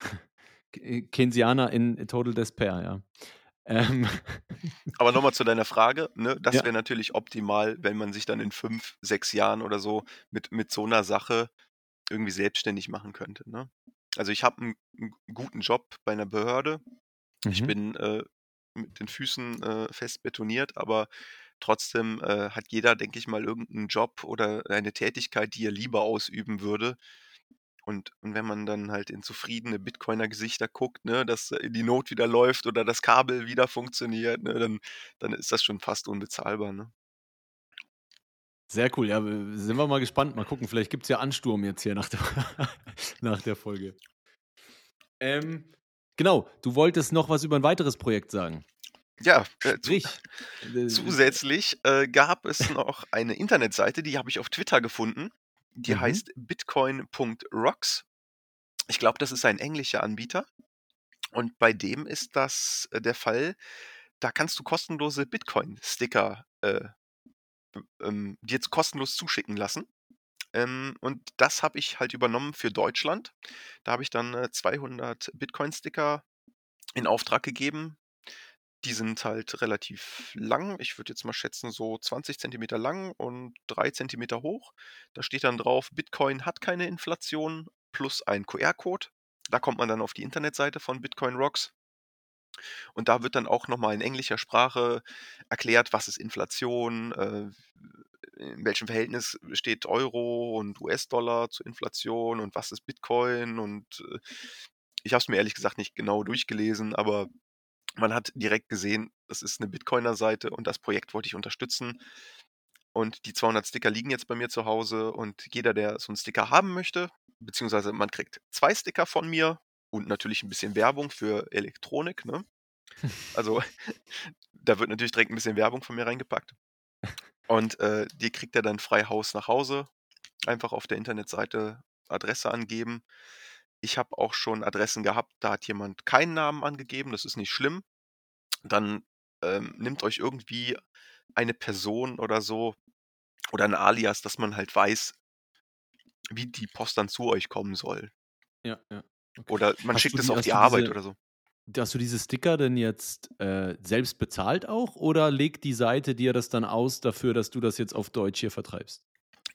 Äh, Keynesianer in Total Despair, ja. Ähm Aber noch mal zu deiner Frage, ne? Das Ja. wäre natürlich optimal, wenn man sich dann in 5, 6 Jahren oder so mit mit so 'ner Sache irgendwie selbstständig machen könnte, ne? Also, ich habe 'n 'n guten Job bei 'ner Behörde. Ich Mhm. bin, äh, mit den Füßen, äh, fest betoniert, aber trotzdem, äh, hat jeder, denke ich mal, irgend 'n Job oder eine Tätigkeit, die er lieber ausüben würde. Und und wenn man dann halt in zufriedene Bitcoiner-Gesichter guckt, ne, dass, äh, die Node wieder läuft oder das Kabel wieder funktioniert, ne, dann dann ist das schon fast unbezahlbar, ne? Sehr cool, ja, sind wir mal gespannt. Mal gucken, vielleicht gibt's ja Ansturm jetzt hier nach der nach der Folge. Ähm, genau, du wolltest noch was über 'n weiteres Projekt sagen. Ja, äh, Sprich, äh, zusätzlich, äh, gab es noch eine Internetseite, die habe ich auf Twitter gefunden. Die Mhm. heißt bitcoin.rocks. Ich glaube, das ist ein englischer Anbieter. Und bei dem ist das, äh, der Fall, da kannst du kostenlose Bitcoin-Sticker, äh, ähm, dir jetzt kostenlos zuschicken lassen. Ähm, und das habe ich halt übernommen für Deutschland. Da habe ich dann, äh, 200 Bitcoin-Sticker in Auftrag gegeben. Die sind halt relativ lang. Ich würde jetzt mal schätzen, so 20 Zentimeter lang und 3 Zentimeter hoch. Da steht dann drauf: „Bitcoin hat keine Inflation“, plus ein QR-Code. Da kommt man dann auf die Internetseite von Bitcoin Rocks. Und da wird dann auch noch mal in englischer Sprache erklärt, was ist Inflation, äh, in welchem Verhältnis steht Euro und US-Dollar zur Inflation und was ist Bitcoin und, äh, ich habe es mir ehrlich gesagt nicht genau durchgelesen, aber man hat direkt gesehen, das ist 'ne Bitcoiner-Seite und das Projekt wollte ich unterstützen. Und die 200 Sticker liegen jetzt bei mir zu Hause und jeder, der so 'n Sticker haben möchte beziehungsweise man kriegt 2 Sticker von mir und natürlich 'n bisschen Werbung für Elektronik, ne? Also, da wird natürlich direkt 'n bisschen Werbung von mir reingepackt. Und, äh, die kriegt er dann frei Haus nach Hause. Einfach auf der Internetseite Adresse angeben. Ich habe auch schon Adressen gehabt, da hat jemand keinen Namen angegeben, das ist nicht schlimm. Dann, ähm, nimmt euch irgendwie eine Person oder so oder 'n Alias, dass man halt weiß wie die Post dann zu euch kommen soll. Ja, ja. Okay. Oder man Hast schickt es auf die Arbeit diese oder so. hast du diese Sticker denn jetzt, äh, selbst bezahlt auch oder legt die Seite dir das dann aus dafür, dass du das jetzt auf Deutsch hier vertreibst?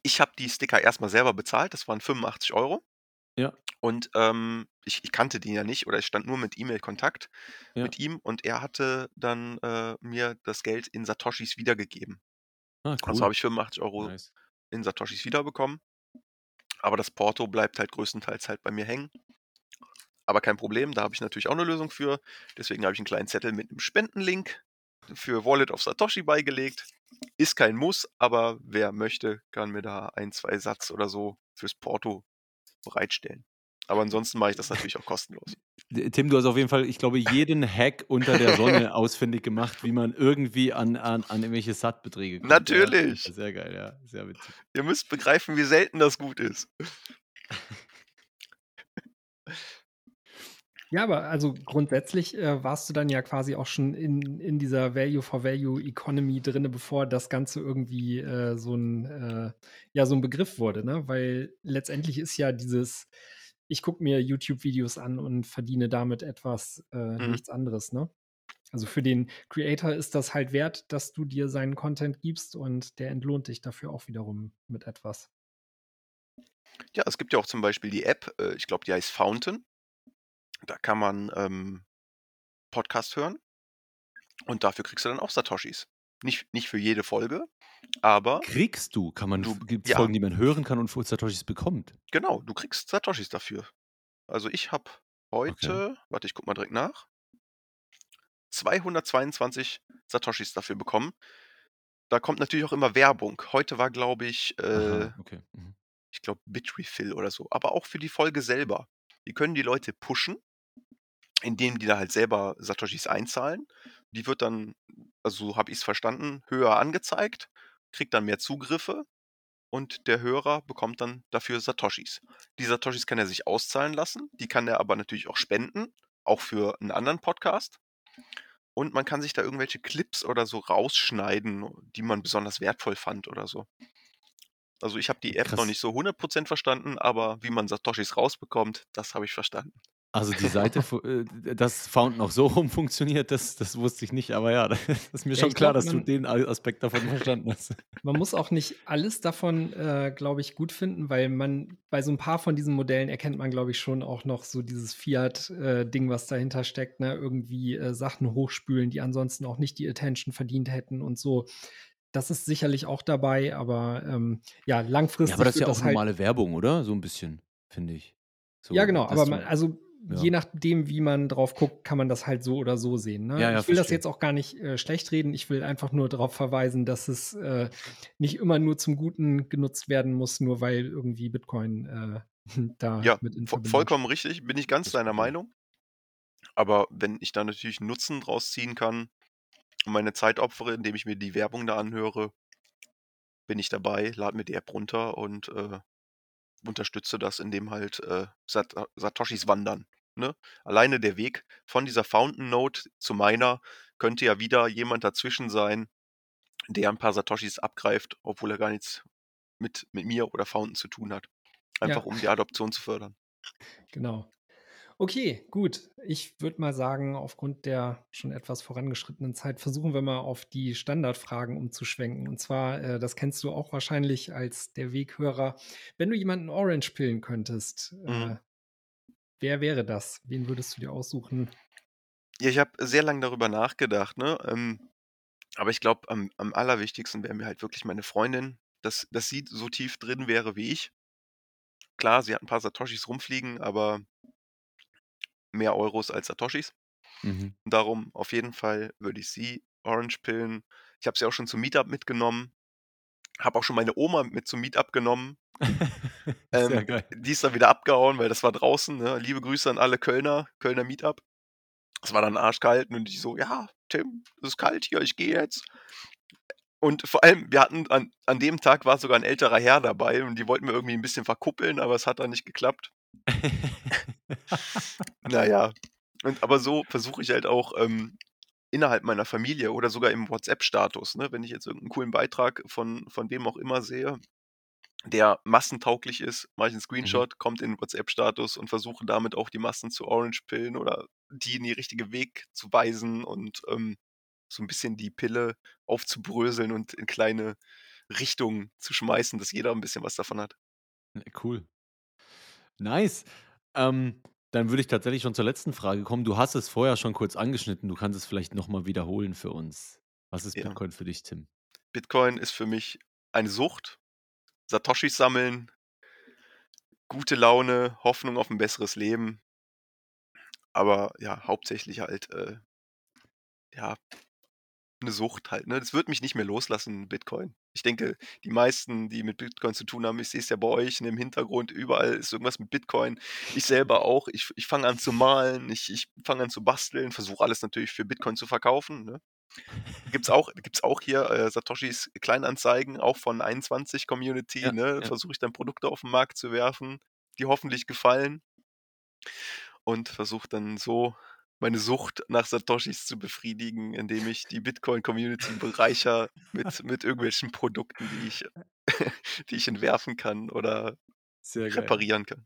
Ich habe die Sticker erst mal selber bezahlt, das waren 85 €. Ja. Und, ähm, ich ich kannte den ja nicht oder ich stand nur mit E-Mail-Kontakt Ja. mit ihm und er hatte dann, äh, mir das Geld in Satoshis wiedergegeben. Ah, Also cool. habe ich 85 Euro Nice. in Satoshis wiederbekommen. Aber das Porto bleibt halt größtenteils halt bei mir hängen. Aber kein Problem, da habe ich natürlich auch eine Lösung für. Deswegen habe ich einen kleinen Zettel mit einem Spendenlink für Wallet of Satoshi beigelegt. Ist kein Muss, aber wer möchte, kann mir da ein, zwei Satz oder so fürs Porto bereitstellen. Aber ansonsten mache ich das natürlich auch kostenlos. D- Tim, du hast auf jeden Fall, ich glaube, jeden Hack unter der Sonne ausfindig gemacht, wie man irgendwie an, an, an irgendwelche SAT-Beträge kommt. Natürlich. Ja, sehr geil, ja. Sehr witzig. Ihr müsst begreifen, wie selten das gut ist. Ja, aber also grundsätzlich äh, warst du dann ja quasi auch schon in, in dieser Value-for-Value-Economy drin, bevor das Ganze irgendwie äh, so, ein, äh, ja, so ein Begriff wurde, ne? Weil letztendlich ist ja dieses, ich gucke mir YouTube-Videos an und verdiene damit etwas, äh, Mhm. nichts anderes, ne? Also für den Creator ist das halt wert, dass du dir seinen Content gibst und der entlohnt dich dafür auch wiederum mit etwas. Ja, es gibt ja auch zum Beispiel die App, äh, ich glaube, die heißt Fountain. Da kann man ähm, Podcast hören und dafür kriegst du dann auch Satoshis. Nicht, nicht für jede Folge, aber Kriegst du, kann man, Du- gibt es ja. Folgen, die man hören kann und für Satoshis bekommt. genau, du kriegst Satoshis dafür. Also ich habe heute, warte, ich guck mal direkt nach, 222 Satoshis dafür bekommen. Da kommt natürlich auch immer Werbung. Heute war, glaube ich, äh, Aha, okay. Mhm. ich glaube, Bitrefill oder so. Aber auch für die Folge selber. Die können die Leute pushen, indem die da halt selber Satoshis einzahlen. Die wird dann, also so habe ich es verstanden, höher angezeigt, kriegt dann mehr Zugriffe und der Hörer bekommt dann dafür Satoshis. Die Satoshis kann er sich auszahlen lassen, die kann er aber natürlich auch spenden, auch für einen anderen Podcast. Und man kann sich da irgendwelche Clips oder so rausschneiden, die man besonders wertvoll fand oder so. Also ich habe die App noch Krass. nicht so 100% verstanden, aber wie man Satoshis rausbekommt, das habe ich verstanden. Also die Seite, äh, dass Fountain auch so rum funktioniert, das, das wusste ich nicht. Aber ja, das ist mir Ja, schon klar, glaub, dass du den Aspekt davon verstanden hast. Man muss auch nicht alles davon, äh, glaube ich, gut finden, weil man bei so ein paar von diesen Modellen erkennt man, glaube ich, schon auch noch so dieses Fiat-Ding, was dahinter steckt, ne? Irgendwie äh, Sachen hochspülen, die ansonsten auch nicht die Attention verdient hätten und so. Das ist sicherlich auch dabei, aber ähm, ja, langfristig Ja, aber das ist ja das auch halt. normale Werbung, oder? So ein bisschen, finde ich. So, ja, genau, aber man, also ja. je nachdem, wie man drauf guckt, kann man das halt so oder so sehen. Ne? Ja, ja, ich will das verstehe. jetzt auch gar nicht äh, schlecht reden. Ich will einfach nur darauf verweisen, dass es äh, nicht immer nur zum Guten genutzt werden muss, nur weil irgendwie Bitcoin äh, da Ja, mit in Verbindung vollkommen richtig, bin ich ganz Das deiner. Meinung. Aber wenn ich da natürlich einen Nutzen draus ziehen kann und meine Zeit opfere, indem ich mir die Werbung da anhöre, bin ich dabei, lade mir die App runter und äh, unterstütze das, indem halt äh, Sat Satoshis wandern. Ne? Alleine der Weg von dieser Fountain Node zu meiner könnte ja wieder jemand dazwischen sein, der ein paar Satoshis abgreift, obwohl er gar nichts mit, mit mir oder Fountain zu tun hat. Einfach um die Adoption zu fördern. Genau. Okay, gut. Ich würde mal sagen, aufgrund der schon etwas vorangeschrittenen Zeit versuchen wir mal auf die Standardfragen umzuschwenken. Und zwar, äh, das kennst du auch wahrscheinlich als der Weghörer. Wenn du jemanden Orange pillen könntest, äh, Mhm. wer wäre das? Wen würdest du dir aussuchen? Ja, ich habe sehr lange darüber nachgedacht, ne? Ähm, aber ich glaube, am, am allerwichtigsten wäre mir halt wirklich meine Freundin, dass, dass sie so tief drin wäre wie ich. Klar, sie hat ein paar Satoshis rumfliegen, aber mehr Euros als Satoshis. Mhm. Darum auf jeden Fall würde ich sie Orange pillen. Ich habe sie auch schon zum Meetup mitgenommen. Habe auch schon meine Oma mit zum Meetup genommen. Ähm, die ist dann wieder abgehauen, weil das war draußen. Ne? Liebe Grüße an alle Kölner, Kölner Meetup. Es war dann arschkalt und ich so, ja, Tim, es ist kalt hier, ich gehe jetzt. Und vor allem, wir hatten an, an dem Tag war sogar ein älterer Herr dabei und die wollten mir irgendwie ein bisschen verkuppeln, aber es hat dann nicht geklappt. Naja, und aber so versuche ich halt auch ähm, innerhalb meiner Familie oder sogar im WhatsApp-Status, ne, wenn ich jetzt irgendeinen coolen Beitrag von, von wem auch immer sehe, der massentauglich ist, mache ich einen Screenshot, kommt in den WhatsApp-Status und versuche damit auch die Massen zu orange pillen oder die in die richtige Weg zu weisen und ähm, so ein bisschen die Pille aufzubröseln und in kleine Richtungen zu schmeißen, dass jeder ein bisschen was davon hat. Cool. Nice. Ähm, dann würde ich tatsächlich schon zur letzten Frage kommen. Du hast es vorher schon kurz angeschnitten. Du kannst es vielleicht nochmal wiederholen für uns. Was ist Ja. Bitcoin für dich, Tim? Bitcoin ist für mich eine Sucht. Satoshis sammeln, gute Laune, Hoffnung auf ein besseres Leben. Aber ja, hauptsächlich halt, äh, ja, eine Sucht halt. Ne? Das wird mich nicht mehr loslassen, Bitcoin. Ich denke, die meisten, die mit Bitcoin zu tun haben, ich sehe es ja bei euch ne, im Hintergrund, überall ist irgendwas mit Bitcoin. Ich selber auch. Ich, ich fange an zu malen, ich, ich fange an zu basteln, versuche alles natürlich für Bitcoin zu verkaufen. Ne? Gibt es auch, gibt's auch hier äh, Satoshis Kleinanzeigen, auch von 21 Community. Ja, ne? ja. Versuche ich dann Produkte auf den Markt zu werfen, die hoffentlich gefallen. Und versuche dann so meine Sucht nach Satoshis zu befriedigen, indem ich die Bitcoin-Community bereicher mit, mit irgendwelchen Produkten, die ich, die ich entwerfen kann oder reparieren kann.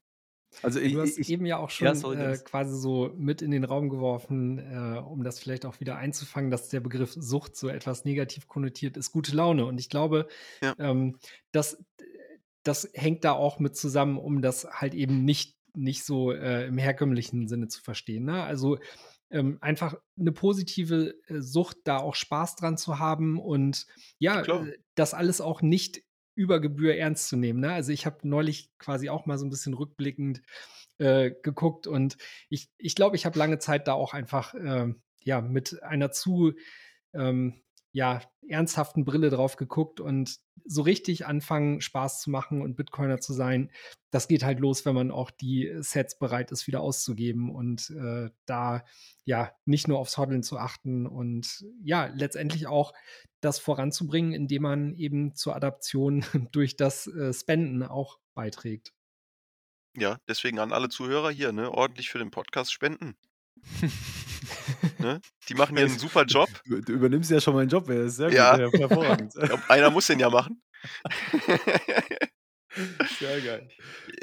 Also ich, Du hast ich, eben ja auch ja, schon sorry, äh, quasi so mit in den Raum geworfen, äh, um das vielleicht auch wieder einzufangen, dass der Begriff Sucht so etwas negativ konnotiert ist, gute Laune. Und ich glaube, Ja. ähm, das, das hängt da auch mit zusammen, um das halt eben nicht, nicht so äh, im herkömmlichen Sinne zu verstehen. Ne? Also ähm, einfach eine positive äh, Sucht, da auch Spaß dran zu haben und ja, Klar. äh, das alles auch nicht über Gebühr ernst zu nehmen. Ne? Also ich habe neulich quasi auch mal so ein bisschen rückblickend äh, geguckt und ich glaube, ich, glaub, ich habe lange Zeit da auch einfach ähm, ja mit einer zu ähm, ja, ernsthaften Brille drauf geguckt und so richtig anfangen, Spaß zu machen und Bitcoiner zu sein, das geht halt los, wenn man auch die Sets bereit ist, wieder auszugeben und äh, da ja nicht nur aufs Hodeln zu achten und ja, letztendlich auch das voranzubringen, indem man eben zur Adaption durch das äh, Spenden auch beiträgt. Ja, deswegen an alle Zuhörer hier, ne, ordentlich für den Podcast spenden. ne? Die machen hier einen super Job. Du, du übernimmst ja schon meinen Job, ey, das ist sehr gut, Ja. ja, hervorragend. Ich glaub, einer muss den ja machen. Sehr geil.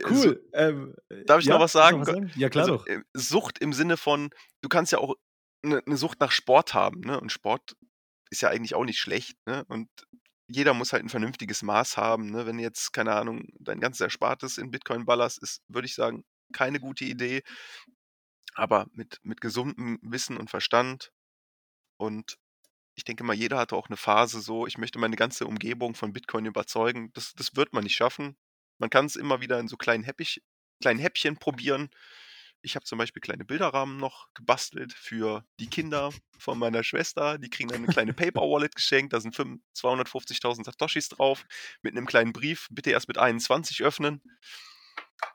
So, Cool. ähm, darf ich ja, noch was willst du sagen? Ja, klar also, doch. äh, Sucht im Sinne von, du kannst ja auch eine ne Sucht nach Sport haben, ne? Und Sport ist ja eigentlich auch nicht schlecht, ne? Und jeder muss halt ein vernünftiges Maß haben, ne? Wenn du jetzt, keine Ahnung, dein ganzes Erspartes in Bitcoin ballerst, ist, würde ich sagen, keine gute Idee. Aber mit, mit gesundem Wissen und Verstand und ich denke mal, jeder hatte auch eine Phase so, ich möchte meine ganze Umgebung von Bitcoin überzeugen. Das, das wird man nicht schaffen. Man kann es immer wieder in so kleinen, Häppich, kleinen Häppchen probieren. Ich habe zum Beispiel kleine Bilderrahmen noch gebastelt für die Kinder von meiner Schwester. Die kriegen dann eine kleine Paper-Wallet geschenkt. Da sind 5 250.000 Satoshis drauf mit einem kleinen Brief. Bitte erst mit 21 öffnen.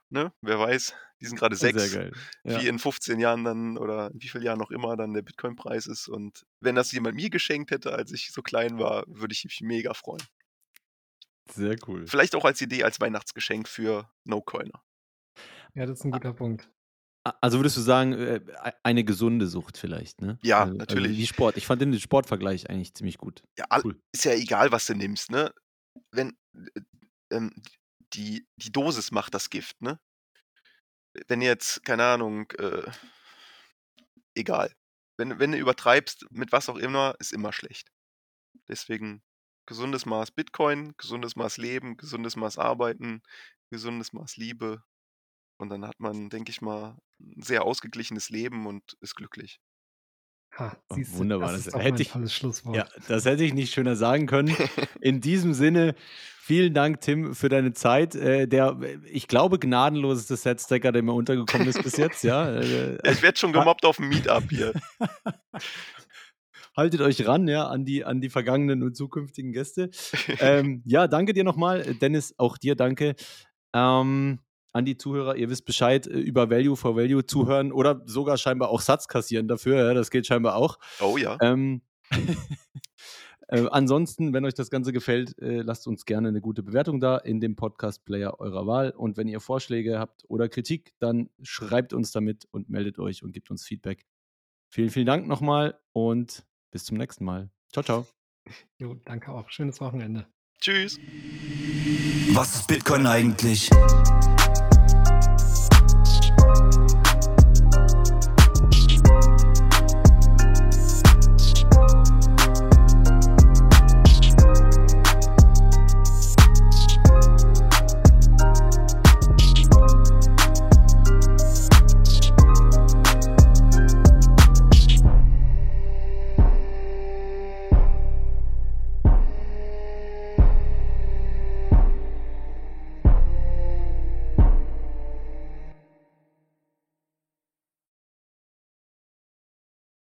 Ne? Wer weiß, die sind gerade Sehr sechs geil. Ja. wie in 15 Jahren dann oder in wie vielen Jahren noch immer dann der Bitcoin-Preis ist. Und wenn das jemand mir geschenkt hätte, als ich so klein war, würde ich mich mega freuen. Sehr cool. Vielleicht auch als Idee, als Weihnachtsgeschenk für No-Coiner. Ja, das ist ein guter Punkt. A- Also würdest du sagen, äh, e- eine gesunde Sucht vielleicht, ne? Ja, also, natürlich. Also wie Sport. Ich fand den Sportvergleich eigentlich ziemlich gut. Ja, Cool. ist ja egal, was du nimmst, ne? Wenn äh, ähm, die, die Dosis macht das Gift, ne? Wenn jetzt, keine Ahnung, äh, egal. Wenn, wenn du übertreibst, mit was auch immer, ist immer schlecht. Deswegen gesundes Maß Bitcoin, gesundes Maß Leben, gesundes Maß Arbeiten, gesundes Maß Liebe. Und dann hat man, denke ich mal, ein sehr ausgeglichenes Leben und ist glücklich. Ha, Oh, siehst du, wunderbar, das das hätte ich-. Ja, das hätte ich nicht schöner sagen können. In diesem Sinne, vielen Dank, Tim, für deine Zeit. Äh, der, ich glaube, gnadenloseste Setstacker, der mir untergekommen ist bis jetzt, ja. Äh, ich werde schon gemobbt auf dem Meetup hier. haltet euch ran, ja, an die, an die vergangenen und zukünftigen Gäste. ähm, ja, danke dir nochmal. Äh, Dennis, auch dir danke. Ähm, an die Zuhörer, ihr wisst Bescheid, äh, über Value for Value zuhören oder sogar scheinbar auch Satz kassieren dafür, ja, das geht scheinbar auch. Oh ja. Ähm, äh, ansonsten, wenn euch das Ganze gefällt, äh, lasst uns gerne eine gute Bewertung da in dem Podcast-Player eurer Wahl. Und wenn ihr Vorschläge habt oder Kritik, dann schreibt uns damit und meldet euch und gebt uns Feedback. Vielen, vielen Dank nochmal und bis zum nächsten Mal. Ciao, ciao. Jo, danke auch. Schönes Wochenende. Tschüss. Was ist Bitcoin eigentlich?